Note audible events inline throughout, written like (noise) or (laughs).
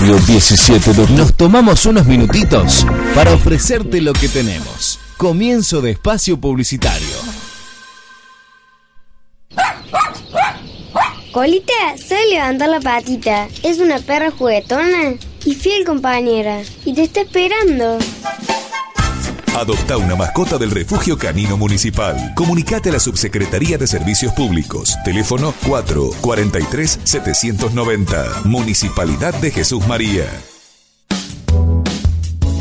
barrio 17 de Nos tomamos unos minutitos para ofrecerte lo que tenemos. Comienzo de espacio publicitario. Colita, sabe levantar la patita. Es una perra juguetona y fiel compañera. Y te está esperando. Adopta una mascota del Refugio Canino Municipal. Comunicate a la Subsecretaría de Servicios Públicos. Teléfono 4 43 790. Municipalidad de Jesús María.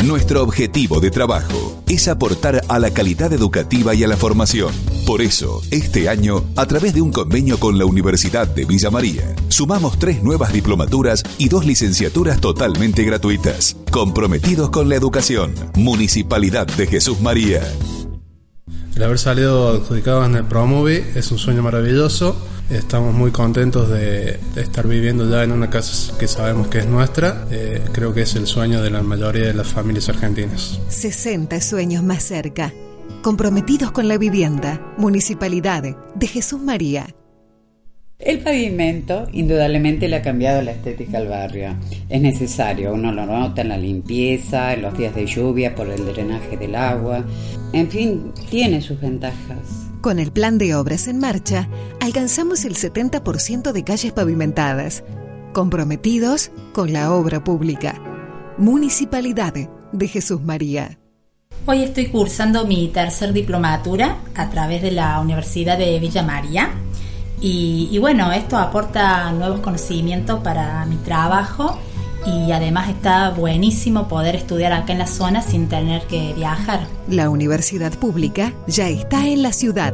Nuestro objetivo de trabajo es aportar a la calidad educativa y a la formación. Por eso, este año, a través de un convenio con la Universidad de Villa María, sumamos tres nuevas diplomaturas y dos licenciaturas totalmente gratuitas. Comprometidos con la educación. Municipalidad de Jesús María. El haber salido adjudicados en el Promove es un sueño maravilloso. Estamos muy contentos de, de estar viviendo ya en una casa que sabemos que es nuestra. Eh, creo que es el sueño de la mayoría de las familias argentinas. 60 sueños más cerca. Comprometidos con la vivienda. Municipalidad de Jesús María. El pavimento indudablemente le ha cambiado la estética al barrio. Es necesario, uno lo nota en la limpieza, en los días de lluvia por el drenaje del agua. En fin, tiene sus ventajas. Con el plan de obras en marcha, alcanzamos el 70% de calles pavimentadas, comprometidos con la obra pública. Municipalidad de Jesús María. Hoy estoy cursando mi tercer diplomatura a través de la Universidad de Villa María. Y, y bueno, esto aporta nuevos conocimientos para mi trabajo y además está buenísimo poder estudiar acá en la zona sin tener que viajar. La universidad pública ya está en la ciudad.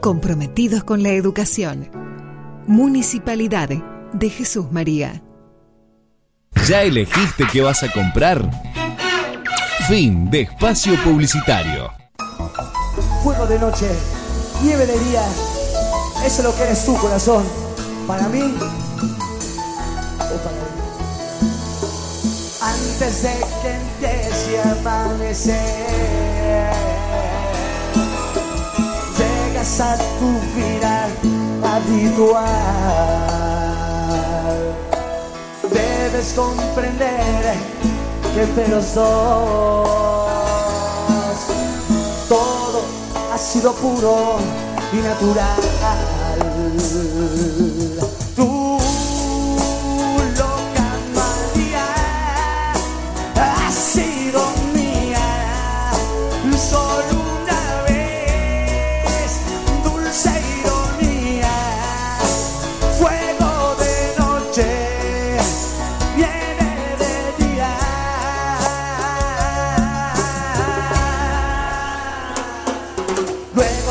Comprometidos con la educación. Municipalidad de Jesús María. ¿Ya elegiste qué vas a comprar? Fin de espacio publicitario. Fuego de noche, nieve de día, eso es lo que eres tu corazón. Para mí Antes de que empiece a amanecer, llegas a tu vida habitual. Debes comprender que los dos todo ha sido puro y natural.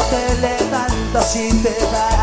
Te levantas y te vas.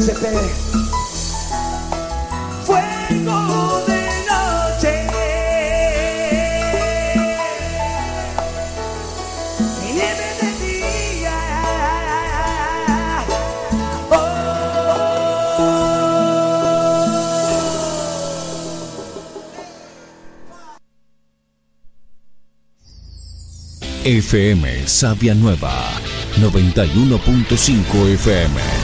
SCP. Fuego de noche. Nieve de día. Oh. FM Sabia Nueva 91.5 FM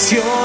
canción.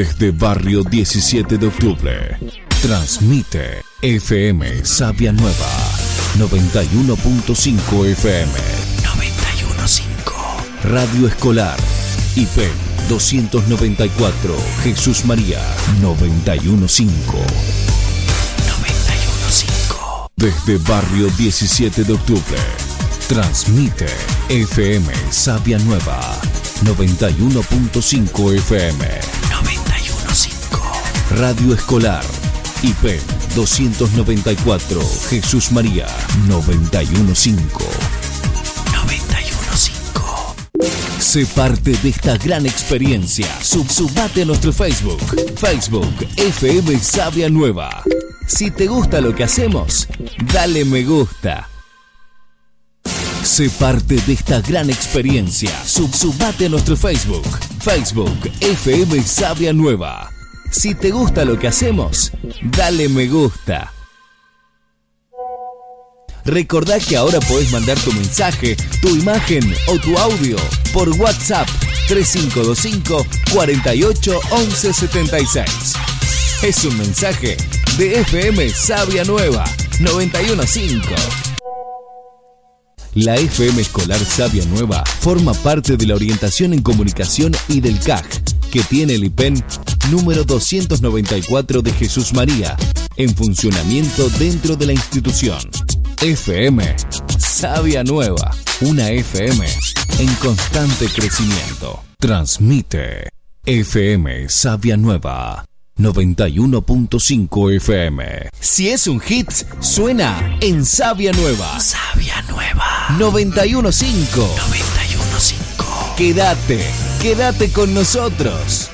Desde Barrio 17 de Octubre, transmite FM Sabia Nueva 91.5 FM 91.5 Radio Escolar IP 294 Jesús María 91.5 91.5 Desde Barrio 17 de Octubre, transmite FM Sabia Nueva 91.5 FM 91.5 Radio Escolar IP 294 Jesús María 915 915 Sé parte de esta gran experiencia. Sub sumate a nuestro Facebook. Facebook FM Sabia Nueva. Si te gusta lo que hacemos, dale me gusta. Sé parte de esta gran experiencia. Sub sumate a nuestro Facebook. Facebook FM Sabia Nueva. Si te gusta lo que hacemos, dale me gusta. Recordá que ahora podés mandar tu mensaje, tu imagen o tu audio por WhatsApp 3525 48 11 76. Es un mensaje de FM Sabia Nueva 915. La FM Escolar Sabia Nueva forma parte de la orientación en comunicación y del CAG, que tiene el IPEN número 294 de Jesús María, en funcionamiento dentro de la institución. FM Sabia Nueva, una FM en constante crecimiento. Transmite FM Sabia Nueva. 91.5 FM. Si es un hit, suena en Sabia Nueva. Sabia Nueva. 91.5. 91.5. Quédate, quédate con nosotros.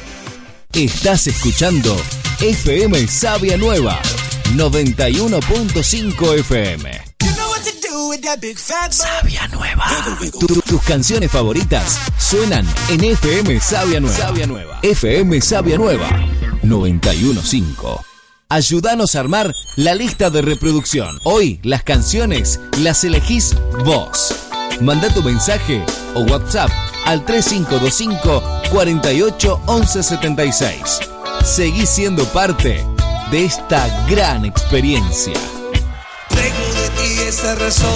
Estás escuchando FM Sabia Nueva. 91.5 FM. Sabia Nueva. Tu- tus canciones favoritas suenan en FM Sabia Nueva. Sabia Nueva. FM Sabia Nueva 915. Ayúdanos a armar la lista de reproducción. Hoy las canciones las elegís vos. Manda tu mensaje o WhatsApp al 3525 48 11 76. Seguí siendo parte de esta gran experiencia. Tengo de ti esa razón,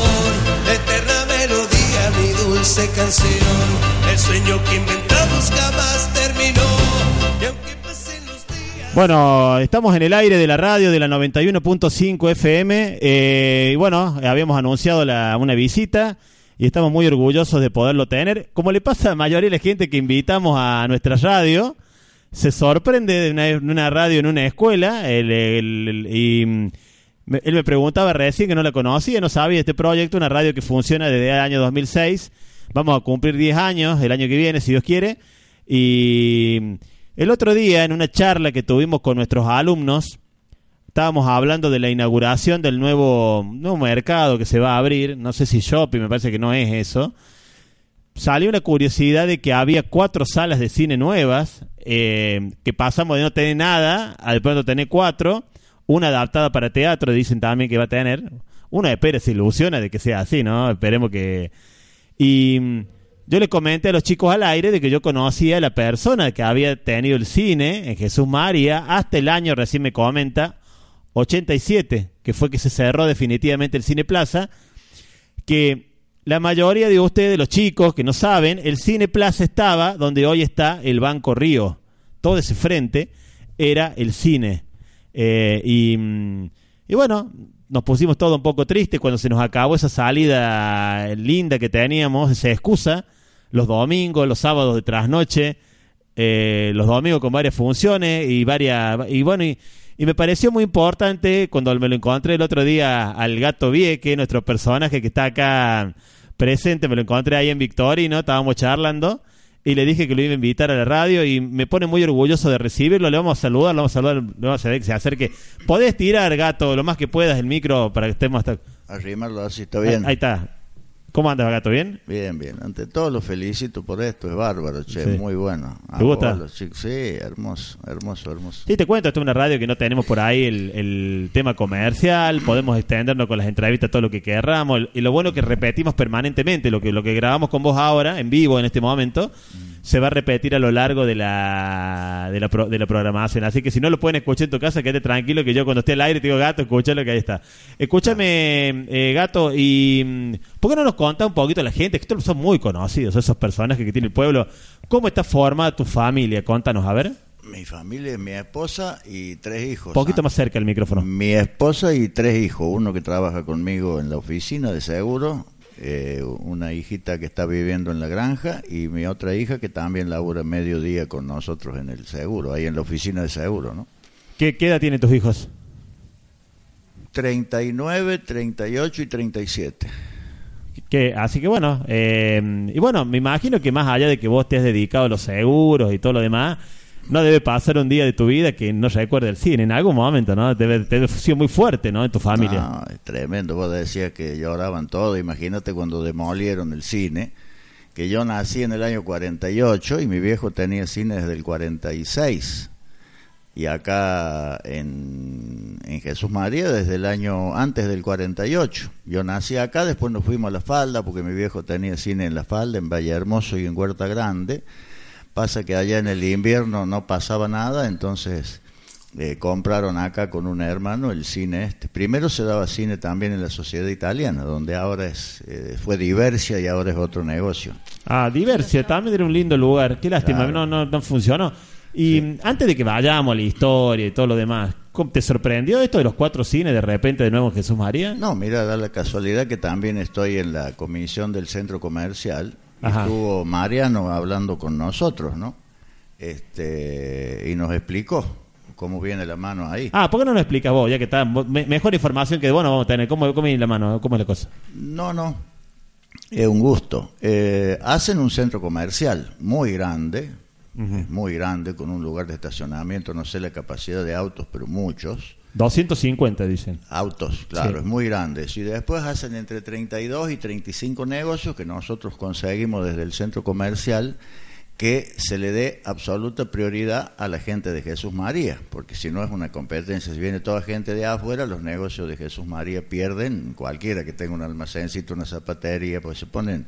eterna melodía, mi dulce canción. El sueño que inventamos jamás terminó. Y aunque pasen los días. Bueno, estamos en el aire de la radio de la 91.5 FM. eh, y bueno, habíamos anunciado la- una visita y estamos muy orgullosos de poderlo tener. Como le pasa a la mayoría de la gente que invitamos a nuestra radio, se sorprende de una, radio en una escuela. el- el- el- y mm, me- él me preguntaba recién que no la conocía, no sabía este proyecto, una radio que funciona desde el año 2006. Vamos a cumplir 10 años el año que viene, si Dios quiere. Y el otro día, en una charla que tuvimos con nuestros alumnos, estábamos hablando de la inauguración del nuevo, nuevo mercado que se va a abrir. No sé si shopping, me parece que no es eso. Salió una curiosidad de que había cuatro salas de cine nuevas, eh, que pasamos de no tener nada a de pronto tener cuatro. Una adaptada para teatro, dicen también que va a tener. Uno espera, se ilusiona de que sea así, ¿no? Esperemos que... Y mm, yo le comenté a los chicos al aire de que yo conocía a la persona que había tenido el cine Jesús María hasta el año, recién me comenta, 87, que fue que se cerró definitivamente el Cine Plaza, que la mayoría de ustedes, los chicos que no saben, el Cine Plaza estaba donde hoy está el Banco Río. Todo ese frente era el cine. Eh, y, mm, y bueno, nos pusimos todo un poco tristes cuando se nos acabó esa salida linda que teníamos, esa excusa, los domingos, los sábados de trasnoche, eh, los domingos con varias funciones y varias y bueno y, y me pareció muy importante cuando me lo encontré el otro día al gato Vieque, nuestro personaje que está acá presente, me lo encontré ahí en Victorino, estábamos charlando y le dije que lo iba a invitar a la radio y me pone muy orgulloso de recibirlo, le vamos a saludar, le vamos a saludar, le vamos a hacer que se acerque. Podés tirar, gato, lo más que puedas el micro para que estemos hasta... Arrimarlo así, está bien. Ahí está. ¿Cómo andas, gato? ¿Bien? Bien, bien. Ante todo lo felicito por esto, es bárbaro, che, Sí. muy bueno. ¿Te gusta? vos, los chicos, sí, hermoso, hermoso, hermoso. Sí, te cuento, esto es una radio que no tenemos por ahí el, el tema comercial, podemos extendernos con las entrevistas todo lo que querramos, y lo bueno que repetimos permanentemente, lo que, lo que grabamos con vos ahora, en vivo en este momento, se va a repetir a lo largo de la, de la, pro- de la programación, así que si no lo pueden escuchar en tu casa, quédate tranquilo que yo cuando esté al aire te digo, gato, escúchalo que ahí está. Escúchame, eh, gato, y mm, ¿por qué no nos contás un poquito la gente, que estos son muy conocidos, esos personajes que tiene el pueblo, cómo está formada tu familia? Contanos, a ver. Mi familia es mi esposa y tres hijos. Un poquito Ah, más cerca el micrófono. Mi esposa y tres hijos, uno que trabaja conmigo en la oficina de seguro, eh, una hijita que está viviendo en la granja y mi otra hija que también labura mediodía con nosotros en el seguro, ahí en la oficina de seguro, ¿no? ¿Qué, qué edad tienen tus hijos? 39, 38 y 37. Que, así que bueno, eh, y bueno, me imagino que más allá de que vos te has dedicado a los seguros y todo lo demás, no debe pasar un día de tu vida que no recuerde el cine en algún momento, ¿no? Debe, debe muy fuerte, ¿no? En tu familia. No, es tremendo. Vos decías que lloraban todo. Imagínate cuando demolieron el cine, que yo nací en el año 48 y mi viejo tenía cine desde el 46. Y acá en, en Jesús María desde el año antes del 48. Yo nací acá, después nos fuimos a La Falda porque mi viejo tenía cine en La Falda, en Valle Hermoso y en Huerta Grande. Pasa que allá en el invierno no pasaba nada, entonces eh, compraron acá con un hermano el cine este. Primero se daba cine también en la sociedad italiana, donde ahora es eh, fue Diversia y ahora es otro negocio. Ah, Diversia, también era un lindo lugar. Qué lástima, Claro. no, no, no funcionó. Y mm, antes de que vayamos a la historia y todo lo demás, ¿cómo- ¿te sorprendió esto de los cuatro cines de repente de nuevo en Jesús María? No, mira, da la casualidad que también estoy en la comisión del centro comercial. Y. Estuvo Mariano hablando con nosotros, ¿no? Este, y nos explicó cómo viene la mano ahí. Ah, ¿por qué no nos explicas vos? Ya que está me- mejor información que bueno vamos a tener. ¿Cómo, cómo viene la mano? ¿Cómo es la cosa? No, no. Es un gusto. Eh, hacen un centro comercial muy grande, muy grande, con un lugar de estacionamiento, no sé la capacidad de autos, pero muchos. 250 dicen. Autos, claro, Sí. es muy grande. Y después hacen entre 32 y 35 negocios que nosotros conseguimos desde el centro comercial que se le dé absoluta prioridad a la gente de Jesús María, porque si no es una competencia, si viene toda gente de afuera, los negocios de Jesús María pierden, cualquiera que tenga un almacencito, una zapatería, pues se ponen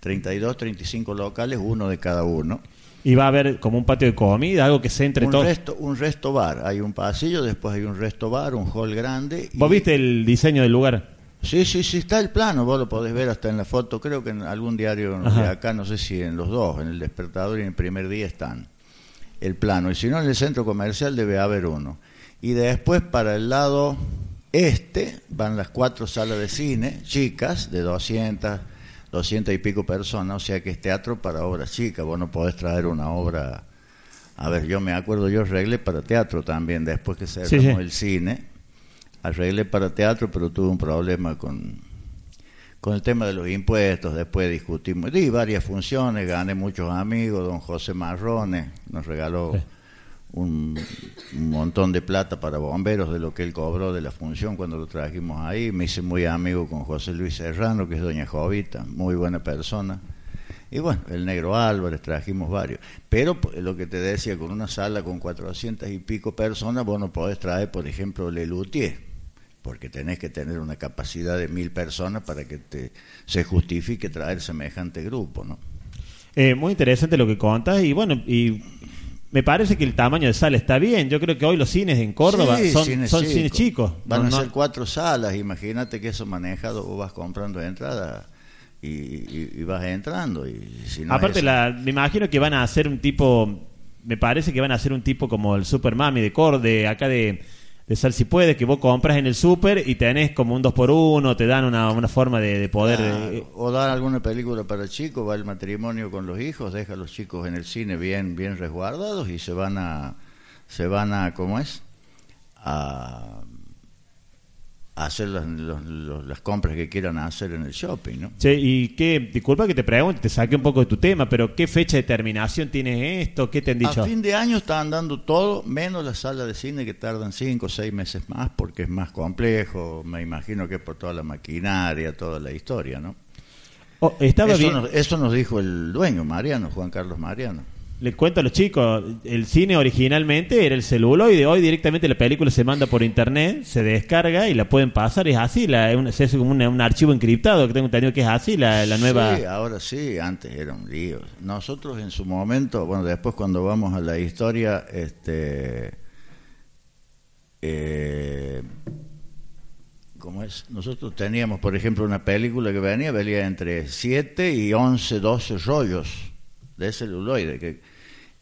32, 35 locales, uno de cada uno. Y va a haber como un patio de comida, algo que se entre un todos. resto, un resto bar, hay un pasillo, después hay un resto bar, un hall grande. y- ¿Vos viste el diseño del lugar? Sí, sí, sí, está el plano, vos lo podés ver hasta en la foto, creo que en algún diario de acá, no sé si en los dos, en el despertador y en el primer día están el plano, y si no en el centro comercial debe haber uno. Y después para el lado este van las cuatro salas de cine, chicas, de 200, 200 y pico personas, o sea que es teatro para obras chicas, vos no podés traer una obra... A ver, yo me acuerdo, yo arreglé para teatro también, después que cerramos Sí, sí. el cine, arreglé para teatro, pero tuve un problema con, con el tema de los impuestos, después discutimos, di varias funciones, gané muchos amigos, don José Marrones nos regaló un, montón de plata para bomberos de lo que él cobró de la función cuando lo trajimos ahí, me hice muy amigo con José Luis Serrano, que es doña Jovita, muy buena persona. Y bueno, el negro Álvarez, trajimos varios. Pero p- lo que te decía, con una sala con 400 y pico personas, vos no podés traer, por ejemplo, Lelutier, porque tenés que tener una capacidad de mil personas para que te, se justifique traer semejante grupo, ¿no? Eh, muy interesante lo que contas y bueno, y me parece que el tamaño de sala está bien. Yo creo que hoy los cines en Córdoba Sí, son, cines son chicos. cines chicos. Van No, a no- ser cuatro salas, imagínate que eso manejado, vos vas comprando entrada y, y- y vas entrando. Y si no Aparte, es- la, me imagino que van a hacer un tipo, me parece que van a hacer un tipo como el Super Mami de de acá de, de Sal Si Puede, que vos compras en el super y tenés como un 2 por 1 te dan una, una forma de, de poder... Eh, o dar alguna película para chicos, va el matrimonio con los hijos, deja a los chicos en el cine bien bien resguardados y se van a se van a ¿cómo es? a hacer las, los- los- las compras que quieran hacer en el shopping, ¿no? Che, y qué, disculpa que te pregunte, te saqué un poco de tu tema, pero ¿qué fecha de terminación tienes esto? ¿Qué te han dicho? A fin de año están dando todo, menos la sala de cine que tardan cinco o seis meses más porque es más complejo, me imagino que es por toda la maquinaria, toda la historia, ¿no? Oh, estaba eso, bien. nos, eso nos dijo el dueño, Mariano, Juan Carlos Mariano. Les cuento a los chicos, el cine originalmente era el celuloide, hoy directamente la película se manda por internet, se descarga y la pueden pasar, es así, la, es como una- un archivo encriptado, que tengo entendido que es así, la, la nueva... Sí, ahora sí, antes era un lío. Nosotros en su momento, bueno, después cuando vamos a la historia, este, eh, ¿cómo es? Nosotros teníamos, por ejemplo, una película que venía, venía entre 7 y 11, 12 rollos de celuloide, que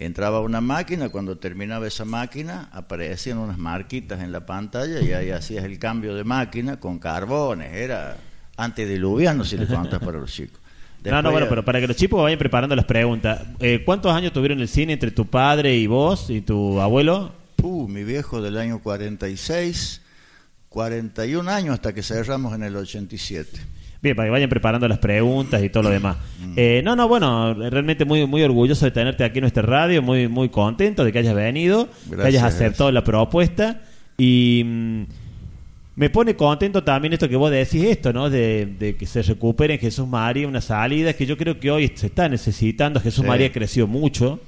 entraba una máquina, cuando terminaba esa máquina aparecían unas marquitas en la pantalla y ahí hacías el cambio de máquina con carbones, era antediluviano si le contas para los chicos. (laughs) no, no, bueno, pero para que los chicos vayan preparando las preguntas, eh, ¿cuántos años tuvieron el cine entre tu padre y vos y tu abuelo? Uh, mi viejo del año 46, 41 años hasta que cerramos en el 87. Bien, para que vayan preparando las preguntas y todo lo demás. Eh, no, no, bueno, realmente muy muy orgulloso de tenerte aquí en nuestra radio, muy muy contento de que hayas venido, que Gracias, hayas aceptado la propuesta y mm, me pone contento también esto que vos decís esto, ¿no? De, de que se recupere en Jesús María una salida que yo creo que hoy se está necesitando. Jesús Sí. María creció mucho,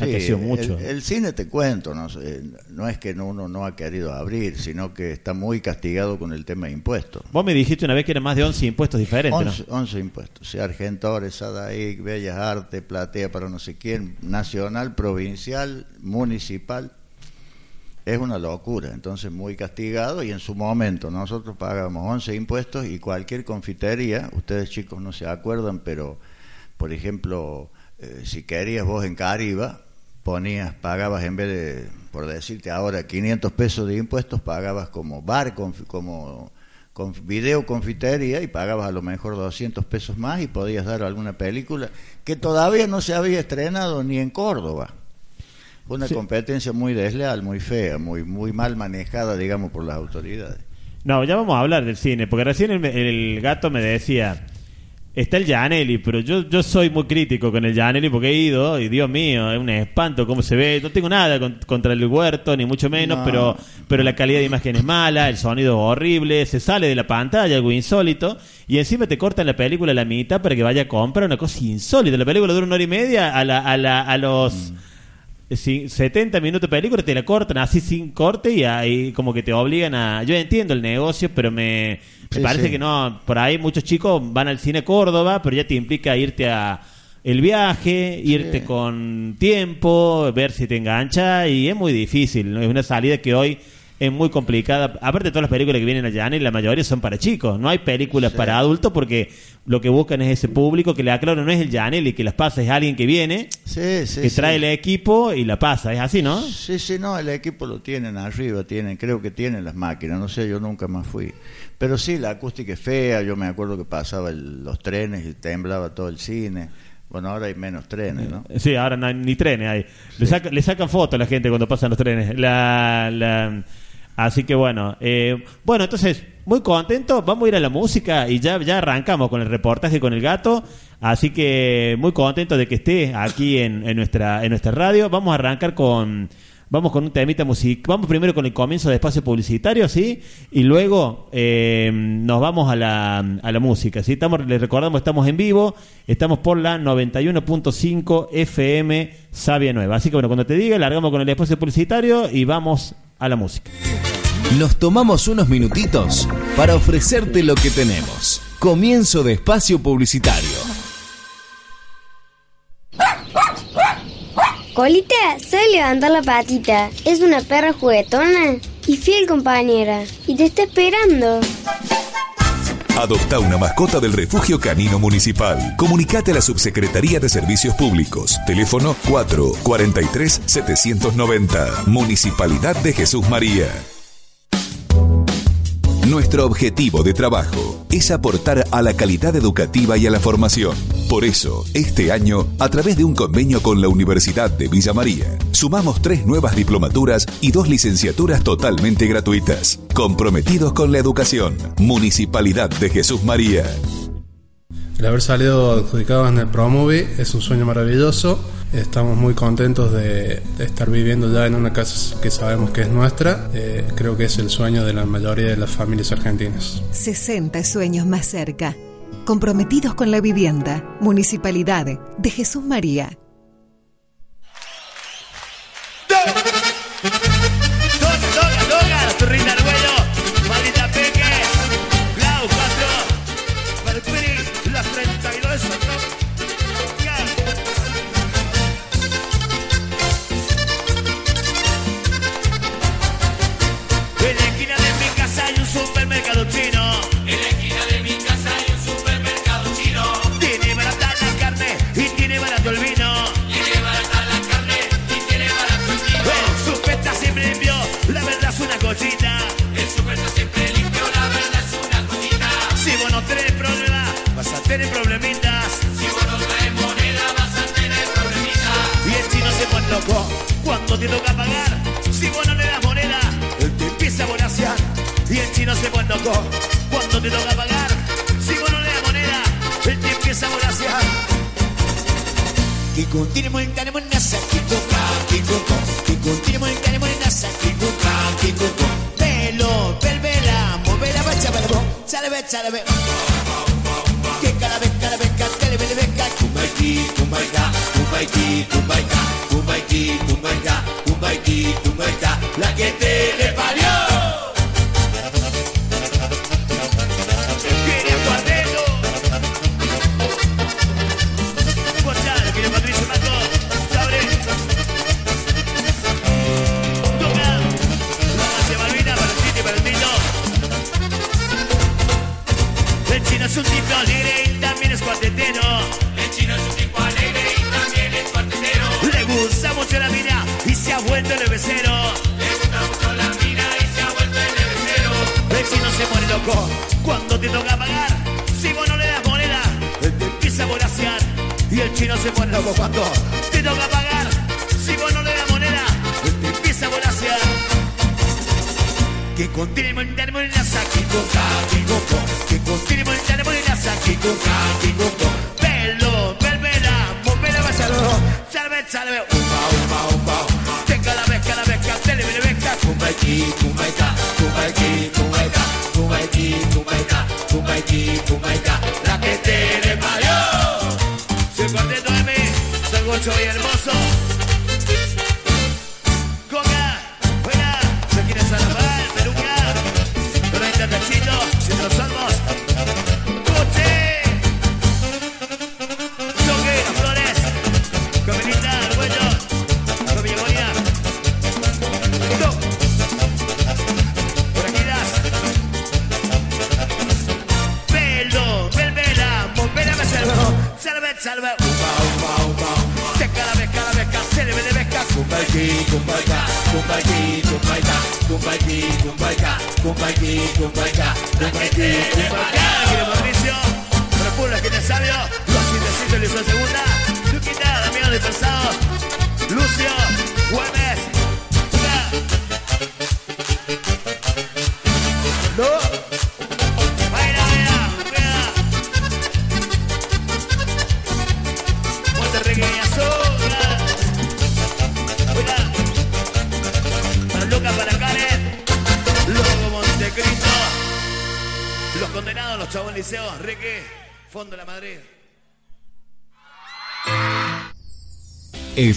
ha Sí, crecido mucho. El, el cine, te cuento, no, es que uno no ha querido abrir, sino que está muy castigado con el tema de impuestos. Vos me dijiste una vez que eran más de 11 impuestos diferentes, 11, 11 impuestos, sea Argentores, Sadaic, Bellas Artes, Platea para no sé quién, nacional, provincial, municipal. Es una locura, entonces muy castigado y en su momento nosotros pagábamos 11 impuestos y cualquier confitería, ustedes chicos no se acuerdan, pero por ejemplo, eh, si querías vos en Cariba, ponías, pagabas en vez de, por decirte ahora, 500 pesos de impuestos, pagabas como bar, como con video confitería y pagabas a lo mejor 200 pesos más y podías dar alguna película que todavía no se había estrenado ni en Córdoba. Fue una Sí. competencia muy desleal, muy fea, muy muy mal manejada, digamos, por las autoridades. No, ya vamos a hablar del cine, porque recién el, el gato me decía, está el Gianelli, pero yo, yo soy muy crítico con el Gianelli porque he ido y Dios mío, es un espanto cómo se ve, no tengo nada con- contra el huerto, ni mucho menos, No. pero, pero la calidad de imagen es mala, el sonido es horrible, se sale de la pantalla, algo insólito, y encima te cortan la película a la mitad para que vaya a comprar una cosa insólita, la película dura una hora y media, a, la, a, la, a los... si- 70 minutos de película te la cortan así sin corte y ahí como que te obligan a yo entiendo el negocio pero me, me Sí, parece sí. que no por ahí muchos chicos van al cine Córdoba pero ya te implica irte a el viaje irte con tiempo ver si te engancha y es muy difícil ¿no? es una salida que hoy es muy complicada aparte todas las películas que vienen allá la mayoría son para chicos no hay películas para adultos porque lo que buscan es ese público que le aclaro no es el Janel y que las pasa es alguien que viene Sí, sí, que trae el equipo y la pasa, es así, ¿no? Sí, sí, no, el equipo lo tienen arriba, tienen, creo que tienen las máquinas, no sé, yo nunca más fui. Pero sí, la acústica es fea, yo me acuerdo que pasaba el- los trenes y temblaba todo el cine. Bueno, ahora hay menos trenes, ¿no? Sí, ahora no hay ni trenes hay. Le, saca- le sacan fotos a la gente cuando pasan los trenes. La, la- Así que bueno, eh, bueno, entonces, muy contento, vamos a ir a la música y ya, ya arrancamos con el reportaje con el gato. Así que muy contento de que esté aquí en, en nuestra, en nuestra radio. Vamos a arrancar con... Vamos con un temita musical. Vamos primero con el comienzo de espacio publicitario, ¿sí? Y luego eh, nos vamos a la, a la música, ¿sí? Estamos, les recordamos, estamos en vivo. Estamos por la 91.5 FM Sabia Nueva. Así que bueno, cuando te diga, largamos con el espacio publicitario y vamos a la música. Nos tomamos unos minutitos para ofrecerte lo que tenemos. Comienzo de espacio publicitario. Colita, sabe levantar la patita. Es una perra juguetona y fiel compañera. Y te está esperando. Adopta una mascota del Refugio Canino Municipal. Comunicate a la Subsecretaría de Servicios Públicos. Teléfono 4 43 790. Municipalidad de Jesús María. Nuestro objetivo de trabajo es aportar a la calidad educativa y a la formación. Por eso, este año, a través de un convenio con la Universidad de Villa María, sumamos tres nuevas diplomaturas y dos licenciaturas totalmente gratuitas. Comprometidos con la educación. Municipalidad de Jesús María. El haber salido adjudicados en el Promovi es un sueño maravilloso. Estamos muy contentos de, estar viviendo ya en una casa que sabemos que es nuestra. Eh, creo que es el sueño de la mayoría de las familias argentinas. 60 sueños más cerca. comprometidos con la vivienda. Municipalidad de Jesús María. Cuando te toca pagar. Si vos no le das moneda, él te empieza a voraciar. Y el chino se pone loco cuando te toca pagar. Si vos no le das moneda, él te empieza a voraciar. Que continuemos en que coca, que coco, que continuemos en que coca, que coco. Pelo, pel, vela, movela, bacha, balbo, chalabe, chalabe. Que cada vez, cada vez, cada vez, vele, venga, kumbaiki, kumbaika, kumbaiki, kumbaika, kumbaiki, kumbaika, kumbaiki, kumbaika, la que te le parió. Vuelto el becero. Le gusta mucho la mina y se ha vuelto chino se pone loco cuando te toca pagar. Si vos no le das moneda, él te empieza a voraciar. Y el chino se pone loco cuando te toca pagar. Si vos no le das moneda, él te empieza a voraciar. Que continuemos en la moneda, que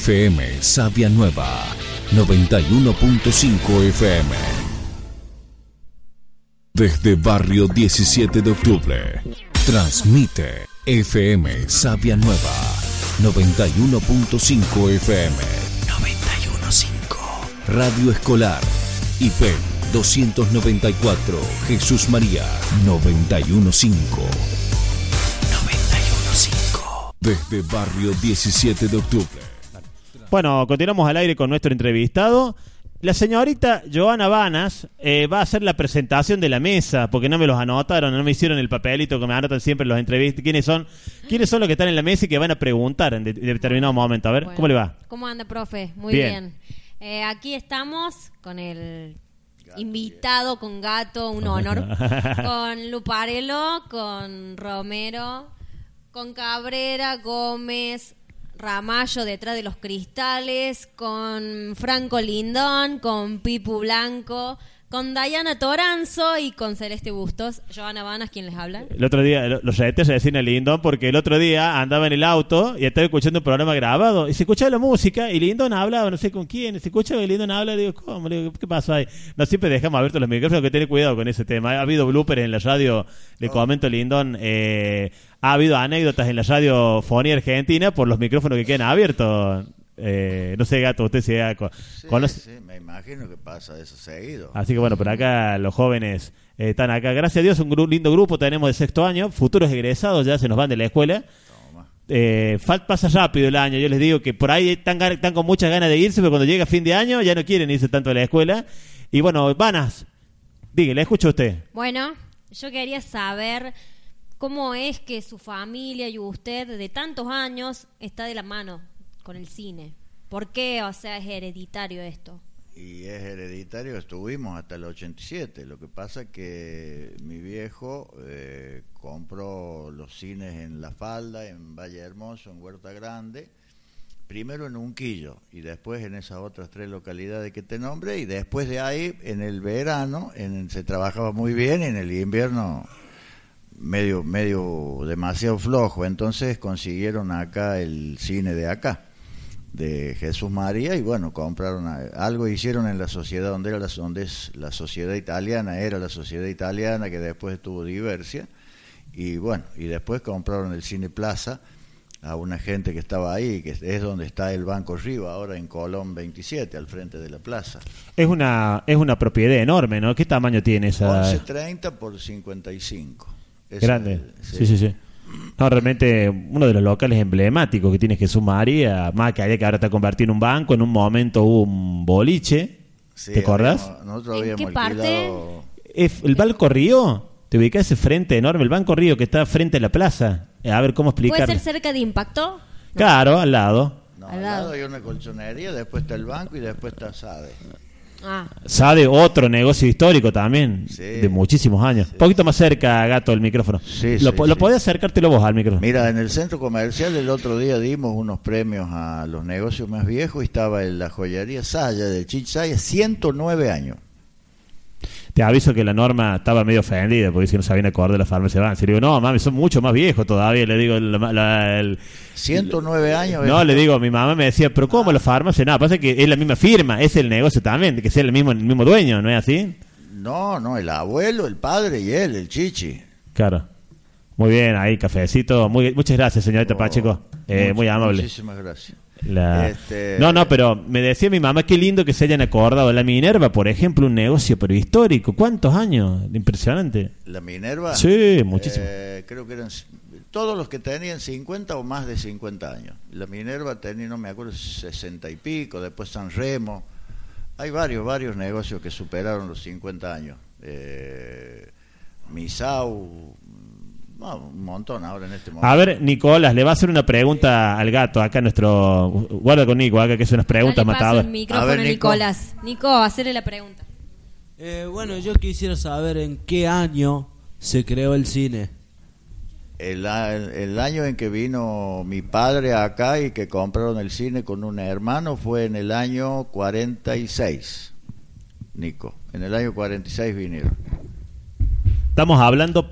FM Sabia Nueva 91.5 FM. Desde Barrio 17 de Octubre. Transmite FM Sabia Nueva 91.5 FM. 91.5. Radio Escolar. IP 294 Jesús María 915. 915. Desde Barrio 17 de Octubre. Bueno, continuamos al aire con nuestro entrevistado. La señorita Joana Vanas eh, va a hacer la presentación de la mesa, porque no me los anotaron, no me hicieron el papelito que me anotan siempre los entrevistas. ¿Quiénes son? ¿Quiénes son los que están en la mesa y que van a preguntar en de- determinado momento? A ver, Bueno, ¿cómo le va? ¿Cómo anda, profe? Muy Bien. bien. Eh, aquí estamos con el invitado con gato, un honor. (laughs) con Luparelo, con Romero, con Cabrera, Gómez, Ramallo detrás de los cristales, con Franco Lindón, con Pipu Blanco, con Diana Toranzo y con Celeste Bustos. Joana Vanas, quien les habla. El otro día, lo- los retes se decían el Lindon porque el otro día andaba en el auto y estaba escuchando un programa grabado y se escuchaba la música y Lindon hablaba, no sé con quién, se escuchaba y Lindon habla, digo, ¿cómo? Le digo, ¿qué pasó ahí? No siempre dejamos abiertos los micrófonos, que tener cuidado con ese tema. Ha habido bloopers en la radio, le comento Lindon, eh, ha habido anécdotas en la radio Fonía Argentina por los micrófonos que quedan abiertos. Eh, no sé, gato, usted se ha co- Sí, conoce- sí, me imagino que pasa eso seguido. Así que bueno, por acá los jóvenes eh, están acá. Gracias a Dios, un gru- lindo grupo tenemos de sexto año. Futuros egresados ya se nos van de la escuela. Eh, fal- pasa rápido el año. Yo les digo que por ahí están, con muchas ganas de irse, pero cuando llega fin de año ya no quieren irse tanto de la escuela. Y bueno, Vanas, dígale, escucha usted. Bueno, yo quería saber cómo es que su familia y usted de tantos años está de la mano con el cine. ¿Por qué? O sea, es hereditario esto. Y es hereditario, estuvimos hasta el 87. Lo que pasa que mi viejo eh, compró los cines en La Falda, en Valle Hermoso, en Huerta Grande, primero en Unquillo y después en esas otras tres localidades que te nombré y después de ahí en el verano en, se trabajaba muy bien y en el invierno medio medio demasiado flojo entonces consiguieron acá el cine de acá de Jesús María y bueno compraron algo hicieron en la sociedad donde era la donde es la sociedad italiana era la sociedad italiana que después tuvo Diversia y bueno y después compraron el cine Plaza a una gente que estaba ahí que es donde está el Banco Río ahora en Colón 27 al frente de la plaza Es una, es una propiedad enorme, ¿no? ¿Qué tamaño tiene esa? 11.30 por 55 Es Grande. el- Sí, sí, sí. No, realmente uno de los locales emblemáticos que tiene Jesús María, más que allá que ahora está convertido en un banco, en un momento hubo un boliche, Sí, ¿te acordás? habíamos- nosotros ¿En qué parte? el Banco Río, te ubicás ese frente enorme, el Banco Río que está frente a la plaza. Eh, A ver cómo ¿Puede explicarlo. ser cerca de Impacto? Claro, al lado. no, Al al lado. lado hay una colchonería después está el banco y después está Sade Ah, Sade, otro negocio histórico también, Sí. de muchísimos años. Un poquito más cerca, gato, el micrófono. Sí, lo, lo sí. podés acercártelo vos al micrófono. Mira, en el centro comercial el otro día dimos unos premios a los negocios más viejos y estaba en la joyería Saya del Chich Saya, 109 años. Te aviso que la norma estaba medio ofendida porque si no sabían acordar de la farmacia. Le digo, no, mami, son mucho más viejos todavía. Le digo, la- la- el- 109 años. no, le digo, mi mamá me decía, pero ¿cómo la farmacia? No, pasa que es la misma firma, es el negocio también, que sea el mismo, el mismo dueño, ¿no es así? No, no, el abuelo, el padre y él, el Chichi. Claro. Muy bien, ahí, cafecito. Muy, muchas gracias, señorita Oh, Pacheco. Eh, muy amable. Muchísimas gracias. La- Este- No, no, pero me decía mi mamá, qué lindo que se hayan acordado. La Minerva, por ejemplo, un negocio pero histórico. ¿Cuántos años? Impresionante. La Minerva. Sí, muchísimo. eh, creo que eran todos los que tenían 50 o más de 50 años. La Minerva tenía, no me acuerdo, 60 y pico, después San Remo. Hay varios, varios negocios que superaron los 50 años. Eh, Misau, un montón ahora en este momento. A ver, Nicolás, le va a hacer una pregunta al gato. Acá nuestro. Guarda con Nico, acá que es unas preguntas matadoras. el micrófono A ver, Nico. Nicolás. Nico, hacerle la pregunta. Eh, bueno, yo quisiera saber en qué año se creó el cine. El año en que vino mi padre acá y que compraron el cine con un hermano fue en el año 46, Nico. En el año 46 vinieron. Estamos hablando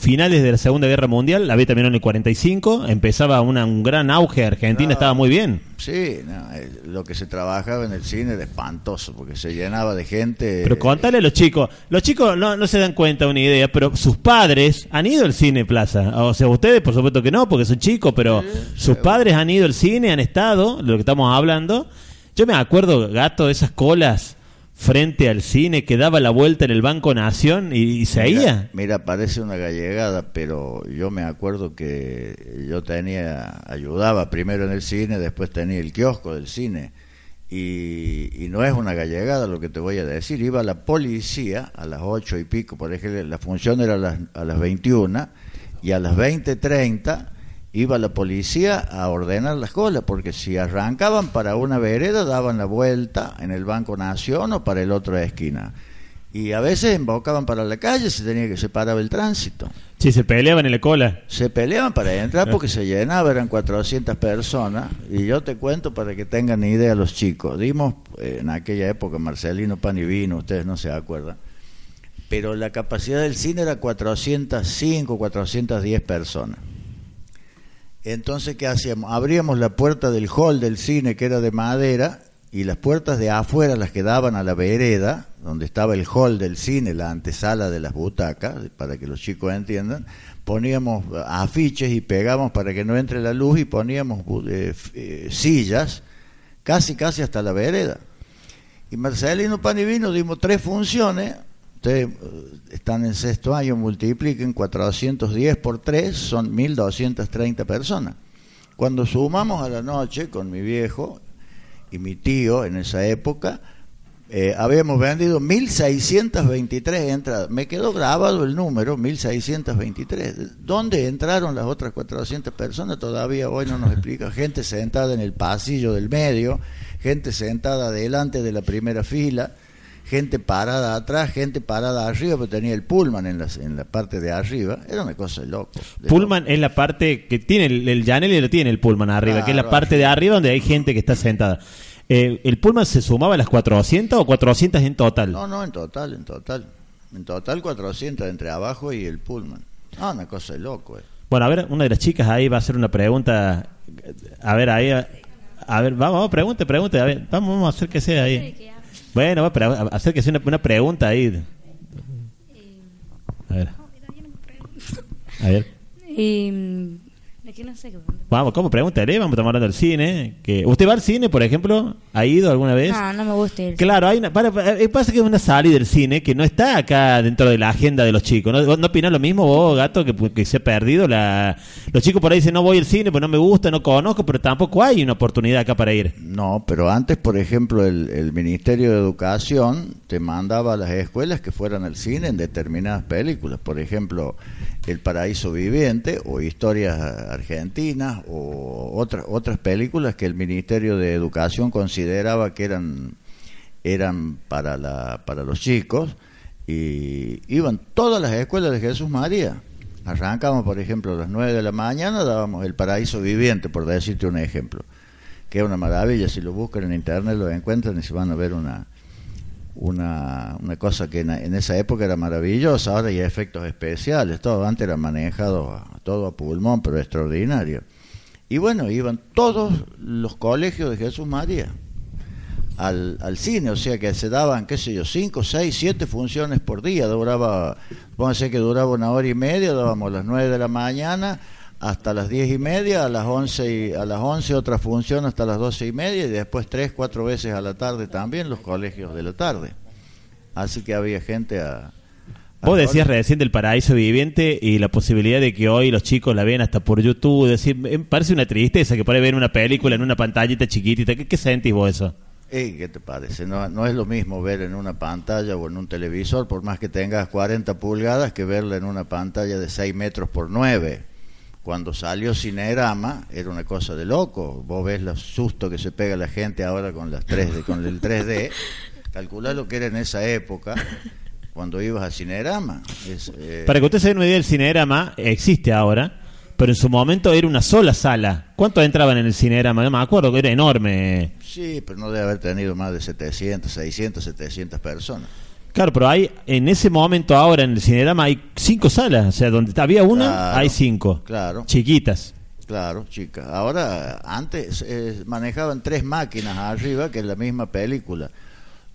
finales de la Segunda Guerra Mundial. Había también en el 45. Empezaba una- un gran auge. Argentina No. estaba muy bien. Sí, no, eh, lo que se trabajaba en el cine era espantoso porque se llenaba de gente. Pero contale a los chicos. Los chicos no, no se dan cuenta una idea, pero sus padres han ido al cine Plaza. O sea, ustedes por supuesto que no, porque son chicos, pero sus padres han ido al cine, han estado, lo que estamos hablando. Yo me acuerdo, gato, de esas colas frente al cine que daba la vuelta en el Banco Nación y, y se Mira, iba. mira, parece una gallegada, pero yo me acuerdo que yo tenía, ayudaba primero en el cine, después tenía el kiosco del cine. Y, y no es una gallegada lo que te voy a decir. Iba la policía a las ocho y pico, por ejemplo, la función era a las, a las 21 y a las 20.30 iba la policía a ordenar las colas, porque si arrancaban para una vereda daban la vuelta en el Banco Nación o para el otro esquina. Y a veces embocaban para la calle, se tenía que separar el tránsito. Sí, se peleaban en la cola. Se peleaban para entrar porque se llenaba, eran 400 personas. Y yo te cuento para que tengan idea los chicos. Dimos eh, en aquella época Marcelino Pan y Vino, ustedes no se acuerdan. Pero la capacidad del cine era 405, 410 personas. Entonces, ¿qué hacíamos? Abríamos la puerta del hall del cine, que era de madera, y las puertas de afuera, las que daban a la vereda, donde estaba el hall del cine, la antesala de las butacas, para que los chicos entiendan, poníamos afiches y pegamos para que no entre la luz y poníamos eh, eh, sillas casi casi hasta la vereda. Y Marcelino Pan y Vino dimos tres funciones, ustedes eh, están en sexto año, multipliquen 410 por 3, son 1230 personas. Cuando sumamos a la noche con mi viejo y mi tío en esa época, eh, habíamos vendido 1623 entradas. Me quedó grabado el número, 1623. ¿Dónde entraron las otras 400 personas? Todavía hoy no nos explica. (laughs) Gente sentada en el pasillo del medio, gente sentada delante de la primera fila, gente parada atrás, gente parada arriba, pero tenía el pullman en, las, en la parte de arriba. Era una cosa de loco. de Pullman es la parte que tiene el, el Janelli lo tiene el Pullman arriba, que es la parte de arriba donde hay gente que está sentada. Eh, ¿El Pullman se sumaba a las 400 o 400 en total? No, no, en total, en total. En total 400 entre abajo y el pullman. Ah, una cosa de loco. eh. Bueno, a ver, una de las chicas ahí va a hacer una pregunta. A ver, ahí. A, a ver, vamos, vamos, pregunte, pregunte. A ver, vamos, vamos a hacer que sea ahí. Bueno, va a pre- a hacer que sea una, una pregunta ahí. A ver. A ver. Y. (laughs) Es que no sé qué. Vamos, ¿cómo? Pregúntale, vamos a estar hablando del cine. Que, ¿Usted va al cine, por ejemplo? ¿Ha ido alguna vez? No, no me gusta ir. Claro, hay una, para, para- eh, pasa que es una salida del cine que no está acá dentro de la agenda de los chicos. ¿No, ¿Vos no opinás lo mismo vos, gato, que, que se ha perdido? la Los chicos por ahí dicen, no voy al cine, pues no me gusta, no conozco, pero tampoco hay una oportunidad acá para ir. No, pero antes, por ejemplo, el, el Ministerio de Educación te mandaba a las escuelas que fueran al cine en determinadas películas. Por ejemplo, El Paraíso Viviente o Historias Argentinas o otras otras películas que el Ministerio de Educación consideraba que eran eran para la para los chicos y iban todas las escuelas de Jesús María. Arrancamos, por ejemplo, a las 9 de la mañana, dábamos El Paraíso Viviente, por decirte un ejemplo que es una maravilla. Si lo buscan en internet lo encuentran y se van a ver una una, una cosa que en, en esa época era maravillosa. Ahora hay efectos especiales. Todo antes era manejado a- todo a pulmón, pero extraordinario. Y bueno, iban todos los colegios de Jesús María al, al cine, o sea que se daban, qué sé yo, cinco, seis, siete funciones por día, duraba, pónganse que duraba una hora y media, dábamos a las nueve de la mañana hasta las diez y media, a las once, y, a las once otra función hasta las doce y media, y después tres, cuatro veces a la tarde también los colegios de la tarde. Así que había gente a... Vos decías recién del paraíso viviente y la posibilidad de que hoy los chicos la vean hasta por YouTube. Decir, me parece una tristeza que por ahí ven una película en una pantallita chiquitita. ¿Qué, qué sentís vos eso? ¿Qué te parece? No, no es lo mismo ver en una pantalla o en un televisor, por más que tengas 40 pulgadas, que verla en una pantalla de 6 metros por 9. Cuando salió Cinerama era una cosa de loco. Vos ves los sustos que se pega la gente ahora con las 3D, con el 3D. (laughs) Calculá lo que era en esa época cuando ibas a Cinerama. Es, eh, Para que usted se den una idea, el Cinerama existe ahora, pero en su momento era una sola sala. ¿Cuántos entraban en el Cinerama? No me acuerdo, que era enorme. Sí, pero no debe haber tenido más de 700, 600, 700 personas. Claro, pero hay, en ese momento ahora en el Cinerama hay cinco salas. O sea, donde había una, Claro, hay cinco. claro. Chiquitas. Claro, chicas. Ahora, antes eh, manejaban tres máquinas arriba, que es la misma película.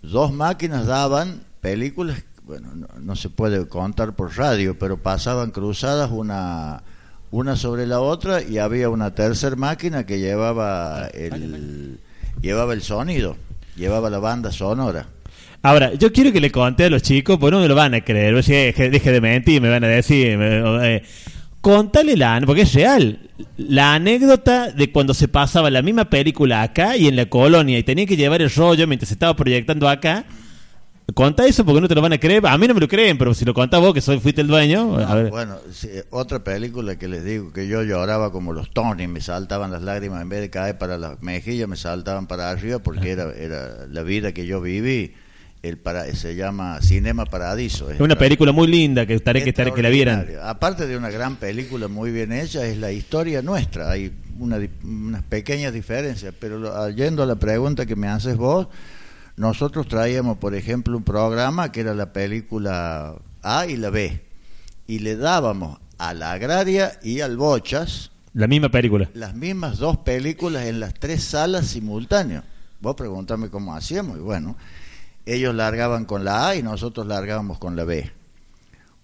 Dos máquinas daban películas, bueno, no, no se puede contar por radio, pero pasaban cruzadas una, una sobre la otra y había una tercer máquina que llevaba el, llevaba el sonido, llevaba la banda sonora. Ahora, yo quiero que le conté a los chicos, pues no me lo van a creer. Si deje, deje de mentir, me van a decir. me- eh, contale la, porque es real, la anécdota de cuando se pasaba la misma película acá y en la colonia y tenía que llevar el rollo mientras se estaba proyectando acá. Contá eso porque no te lo van a creer. A mí no me lo creen, pero si lo contás vos, que soy, fuiste el dueño. a ver. Bueno, sí, otra película que les digo que yo lloraba como los Tony, me saltaban las lágrimas en vez de caer para las mejillas, me saltaban para arriba porque era, era la vida que yo viví. El para, se llama Cinema Paradiso. Es una película muy linda que estaré que, estaré que la vieran. Aparte de una gran película muy bien hecha, es la historia nuestra. Hay una, unas pequeñas diferencias, pero lo- yendo a la pregunta que me haces vos, nosotros traíamos, por ejemplo, un programa que era la película A y la B, y le dábamos a la agraria y al Bochas La misma película. las mismas dos películas en las tres salas simultáneos. Vos preguntame cómo hacíamos, y bueno, ellos largaban con la A y nosotros largábamos con la B.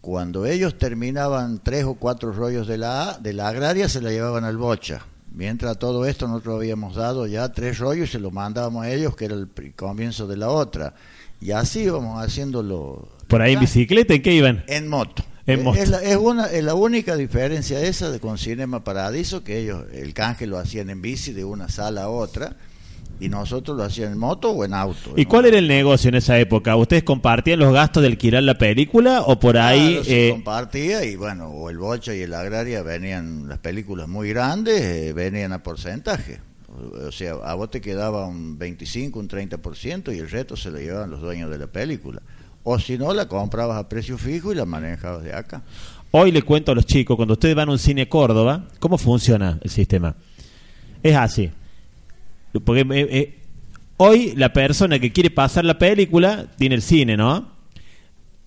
Cuando ellos terminaban tres o cuatro rollos de la A, de la agraria se la llevaban al bocha. Mientras todo esto nosotros habíamos dado ya tres rollos y se lo mandábamos a ellos, que era el comienzo de la otra. Y así íbamos haciéndolo. Por ahí en bicicleta, ¿en qué iban? En moto. En Es- moto. Es, la, es una, es la única diferencia esa de con Cinema Paradiso, que ellos, el canje lo hacían en bici de una sala a otra, y nosotros lo hacían en moto o en auto. ¿Y cuál era el negocio en esa época? ¿Ustedes compartían los gastos de alquilar la película o por ahí... Claro, se eh, compartía y bueno, o el Bocha y el Agraria venían, las películas muy grandes, eh, venían a porcentaje. O, o sea, a vos te quedaba un 25, un 30% y el resto se lo llevaban los dueños de la película. O si no, la comprabas a precio fijo y la manejabas de acá. Hoy le cuento a los chicos, cuando ustedes van a un cine Córdoba, ¿cómo funciona el sistema? Es así. Porque eh, eh, hoy la persona que quiere pasar la película tiene el cine, ¿no?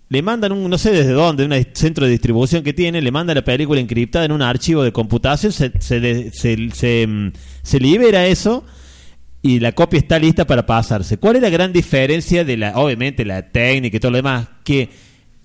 Le mandan un, no sé desde dónde, un centro de distribución que tiene, le manda la película encriptada en un archivo de computación, se, se, de- se, se, mm, se libera eso y la copia está lista para pasarse. ¿Cuál es la gran diferencia de la, obviamente, la técnica y todo lo demás? Que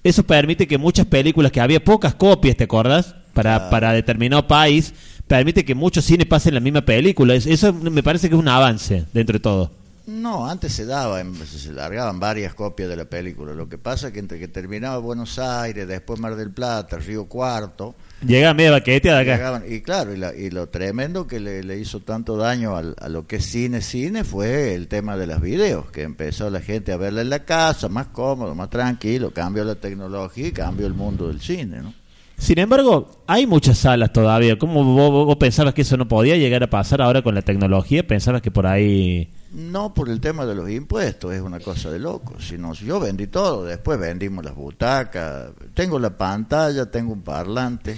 eso permite que muchas películas que había pocas copias, ¿te acuerdas? Para, para determinado país, permite que muchos cines pasen la misma película. Es- Eso me parece que es un avance dentro de todo. No, antes se daba, se largaban varias copias de la película. Lo que pasa es que entre que terminaba Buenos Aires, después Mar del Plata, Río Cuarto, Llega media baqueteada acá. llegaban- y claro, y, la- y lo tremendo que le, le hizo tanto daño al- a lo que es cine, cine, fue el tema de los videos, que empezó la gente a verla en la casa, más cómodo, más tranquilo, cambió la tecnología y cambió el mundo del cine, ¿no? Sin embargo, hay muchas salas todavía. ¿Cómo vos, vos- pensabas que eso no podía llegar a pasar ahora con la tecnología? ¿Pensabas que por ahí... No por el tema de los impuestos, es una cosa de locos. Sino, yo vendí todo, después vendimos las butacas, tengo la pantalla, tengo un parlante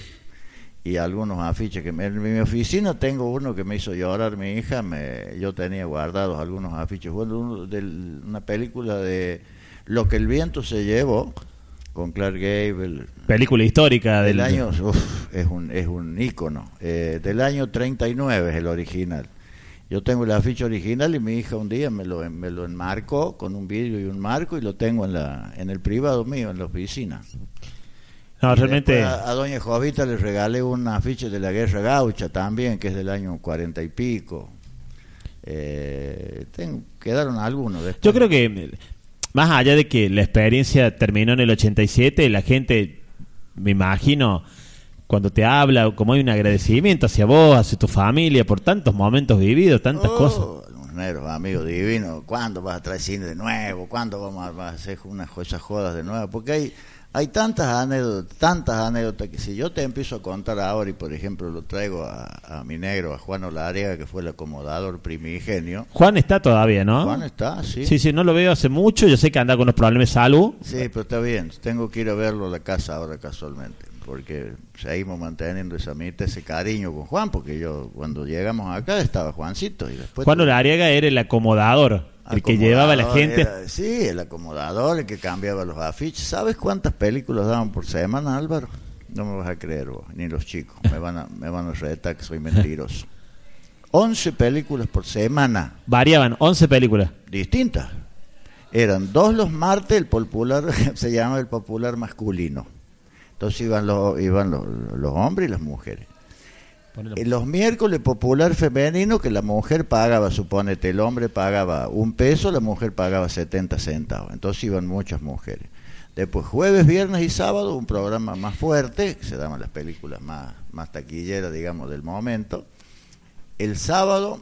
y algunos afiches que me, en mi oficina tengo uno que me hizo llorar mi hija, me, yo tenía guardados algunos afiches, bueno, uno de una película de Lo que el viento se llevó con Clark Gable, Película histórica del, del año, uf, es un es un ícono, eh, del año 39 es el original. Yo tengo el afiche original y mi hija un día me lo, me lo enmarcó con un vidrio y un marco y lo tengo en la en el privado mío, en la oficina. No, Y realmente... A, a doña Jovita le regalé un afiche de la Guerra Gaucha también, que es del año cuarenta y pico. Eh, tengo- quedaron algunos. después. Yo creo que, más allá de que la experiencia terminó en el 87, la gente, me imagino, cuando te habla, como hay un agradecimiento hacia vos, hacia tu familia, por tantos momentos vividos, tantas Oh, cosas. los negros, amigos divinos, ¿cuándo vas a traer cine de nuevo? ¿Cuándo vamos a, vas a hacer unas esas jodas de nuevo? Porque hay, hay tantas anécdotas, tantas anécdotas que si yo te empiezo a contar ahora y por ejemplo lo traigo a, a mi negro, a Juan Olariega, que fue el acomodador primigenio. Juan está todavía, ¿no? Juan está, sí. Sí, sí, no lo veo hace mucho. Yo sé que anda con los problemas de salud. Sí, pero está bien. Tengo que ir a verlo a la casa ahora casualmente, porque seguimos manteniendo esa amistad, ese cariño con Juan, porque yo cuando llegamos acá estaba Juancito y después Juan Olariega era el acomodador, el que llevaba a la gente. era- sí, el acomodador, el que cambiaba los afiches. ¿Sabes cuántas películas daban por semana, Álvaro? No me vas a creer vos, ni los chicos. Me van a, me van a retar que soy mentiroso. 11 películas por semana. Variaban 11 películas. Distintas. Eran dos los martes, el popular, (laughs) se llama el popular masculino. Entonces iban los, iban los, los hombres y las mujeres. Eh, Los miércoles popular femenino que la mujer pagaba, suponete, el hombre pagaba un peso, la mujer pagaba 70 centavos. Entonces iban muchas mujeres. Después jueves, viernes y sábado un programa más fuerte, que se daban las películas más, más taquilleras, digamos, del momento. El sábado,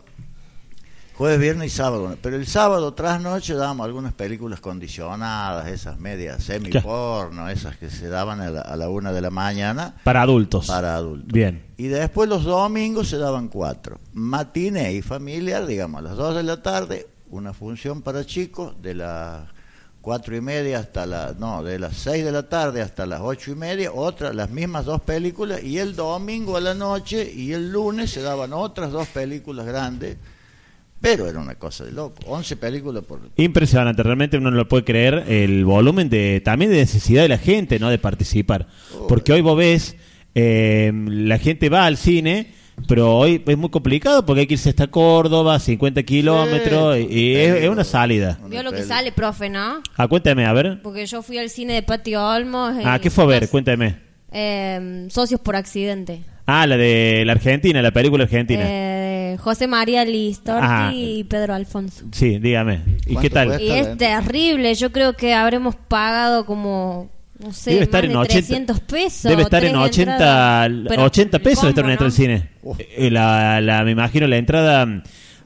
jueves, viernes y sábado. Pero el sábado tras noche dábamos algunas películas condicionadas, esas medias semi-porno, esas que se daban a la, a la una de la mañana. Para adultos. Para adultos. Bien. Y después los domingos se daban cuatro. Matiné y familiar, digamos, a las dos de la tarde, una función para chicos de las cuatro y media hasta las, no, de las 6 de la tarde hasta las ocho y media, otras, las mismas dos películas, y el domingo a la noche y el lunes se daban otras dos películas grandes, pero era una cosa de loco, 11 películas por... Impresionante, realmente uno no lo puede creer el volumen de también de necesidad de la gente, ¿no? De participar. Porque hoy vos ves, eh, la gente va al cine, pero hoy es muy complicado porque hay que irse hasta Córdoba, 50 kilómetros, y, y es, es una salida. Vio lo que sale, profe, ¿no? Ah, cuéntame, a ver. Porque yo fui al cine de Patio Olmos. Ah, y- ¿qué fue a ver? Cuéntame. Eh, Socios por accidente. Ah, la de la Argentina, la película argentina. Eh, José María Listorti Ah. y Pedro Alfonso. Sí, dígame. ¿Y qué tal? Y es terrible. Yo creo que habremos pagado como, no sé, Debe más estar en de 80 300 pesos. Debe estar en 80, entradas. Pero 80 pesos el estar una combo, entrada al cine. Eh, La, la, me imagino la entrada mm,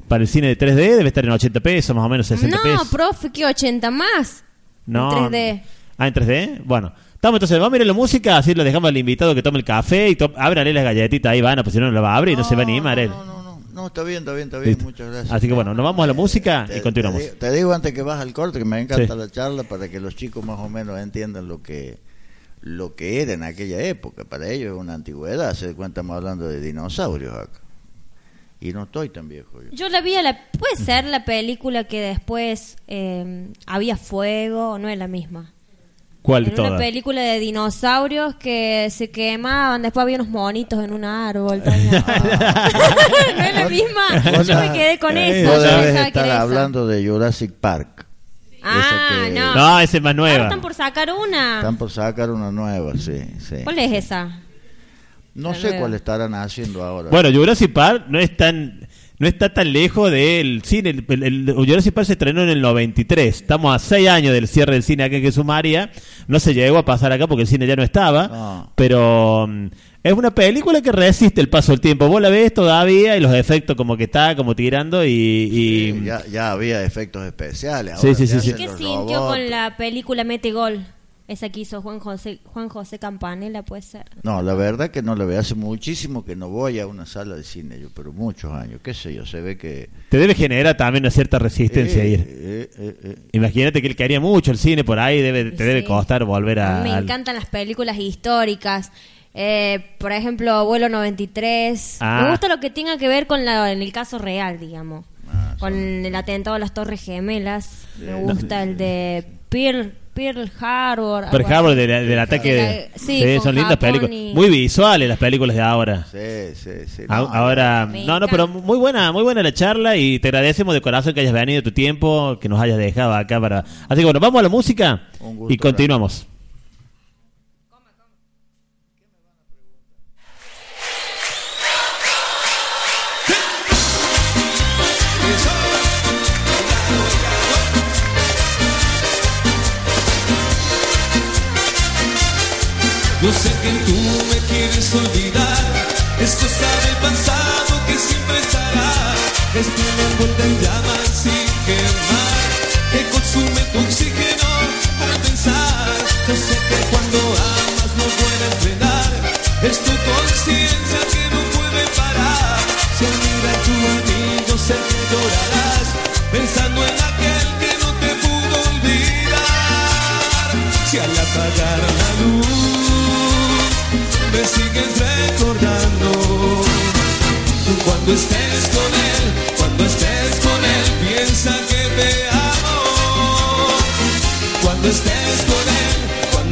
para el cine de 3D debe estar en 80 pesos, más o menos 60 No, pesos. profe, que 80 más. No. En 3D. Ah, en 3D. Bueno. Estamos entonces, vamos a ir a la música, así lo dejamos al invitado que tome el café y to ábrale las galletitas ahí, van, pues si no, no lo va a abrir y no se va a animar él. No, está bien, está bien, está bien, Listo. muchas gracias. Así que bueno, nos vamos a la música y Te- continuamos. Te, digo- te digo antes que vas al corte que me encanta Sí. la charla para que los chicos más o menos entiendan lo que lo que era en aquella época. Para ellos es una antigüedad, se cuenta estamos hablando de dinosaurios acá. Y no estoy tan viejo yo. Yo la vi a la... Puede ser la película que después eh, había fuego, no es la misma. ¿Cuál de En una todas? película de dinosaurios que se quemaban, después había unos monitos en un árbol. (laughs) (laughs) no es la misma. Yo me quedé con eso. Debes pensaba que estar hablando de Jurassic Park. Ah, que- no. No, esa es más nueva. Ahora están por sacar una. Están por sacar una nueva, sí, sí. ¿Cuál es esa? No La sé nueva. cuál estarán haciendo ahora. Bueno, Jurassic Park no es tan no está tan lejos del cine. El, el- el Jurassic Park se estrenó en el 93. Estamos a seis años del cierre del cine acá en Jesús María. No se llegó a pasar acá porque el cine ya no estaba. Ah. Pero mm, es una película que resiste el paso del tiempo. Vos la ves todavía y los efectos como que está, como tirando y... y- Sí, ya, ya había efectos especiales. Sí, ahora sí, sí, sí. hacen ¿Qué sintió robots. con la película Mete Gol? Esa que hizo Juan José, Juan José Campanella, puede ser. No, la verdad que no lo veo. Hace muchísimo que no voy a una sala de cine, yo, pero muchos años. ¿Qué sé yo? Se ve que. Te debe generar también una cierta resistencia a Eh, ir. eh, eh, eh. Imagínate que él quería mucho el cine por ahí, debe, te debe costar volver a... Me al- encantan las películas históricas. Eh, por ejemplo, Vuelo 93. Ah. Me gusta lo que tenga que ver con la, en el caso real, digamos. Ah, con el atentado a las Torres Gemelas. Me gusta el de Pearl, Pearl Harbor. Pearl Harbor del, del ataque De sí, son lindas Japón películas. y- Muy visuales las películas de ahora. Sí, sí, sí. No, ahora, no, no, pero muy buena, muy buena la charla y te agradecemos de corazón que hayas venido tu tiempo, que nos hayas dejado acá para. Así que bueno, vamos a la música Un gusto y continuamos. Es me envuelta en llamas sin quemar, que consume tu oxígeno al pensar. Yo sé que cuando amas no puedes frenar, es tu conciencia que no puede parar. Si al mirar tu amigo sé que llorarás, pensando en aquel que no te pudo olvidar. Si al apagar la luz me sigues recordando. Cuando estés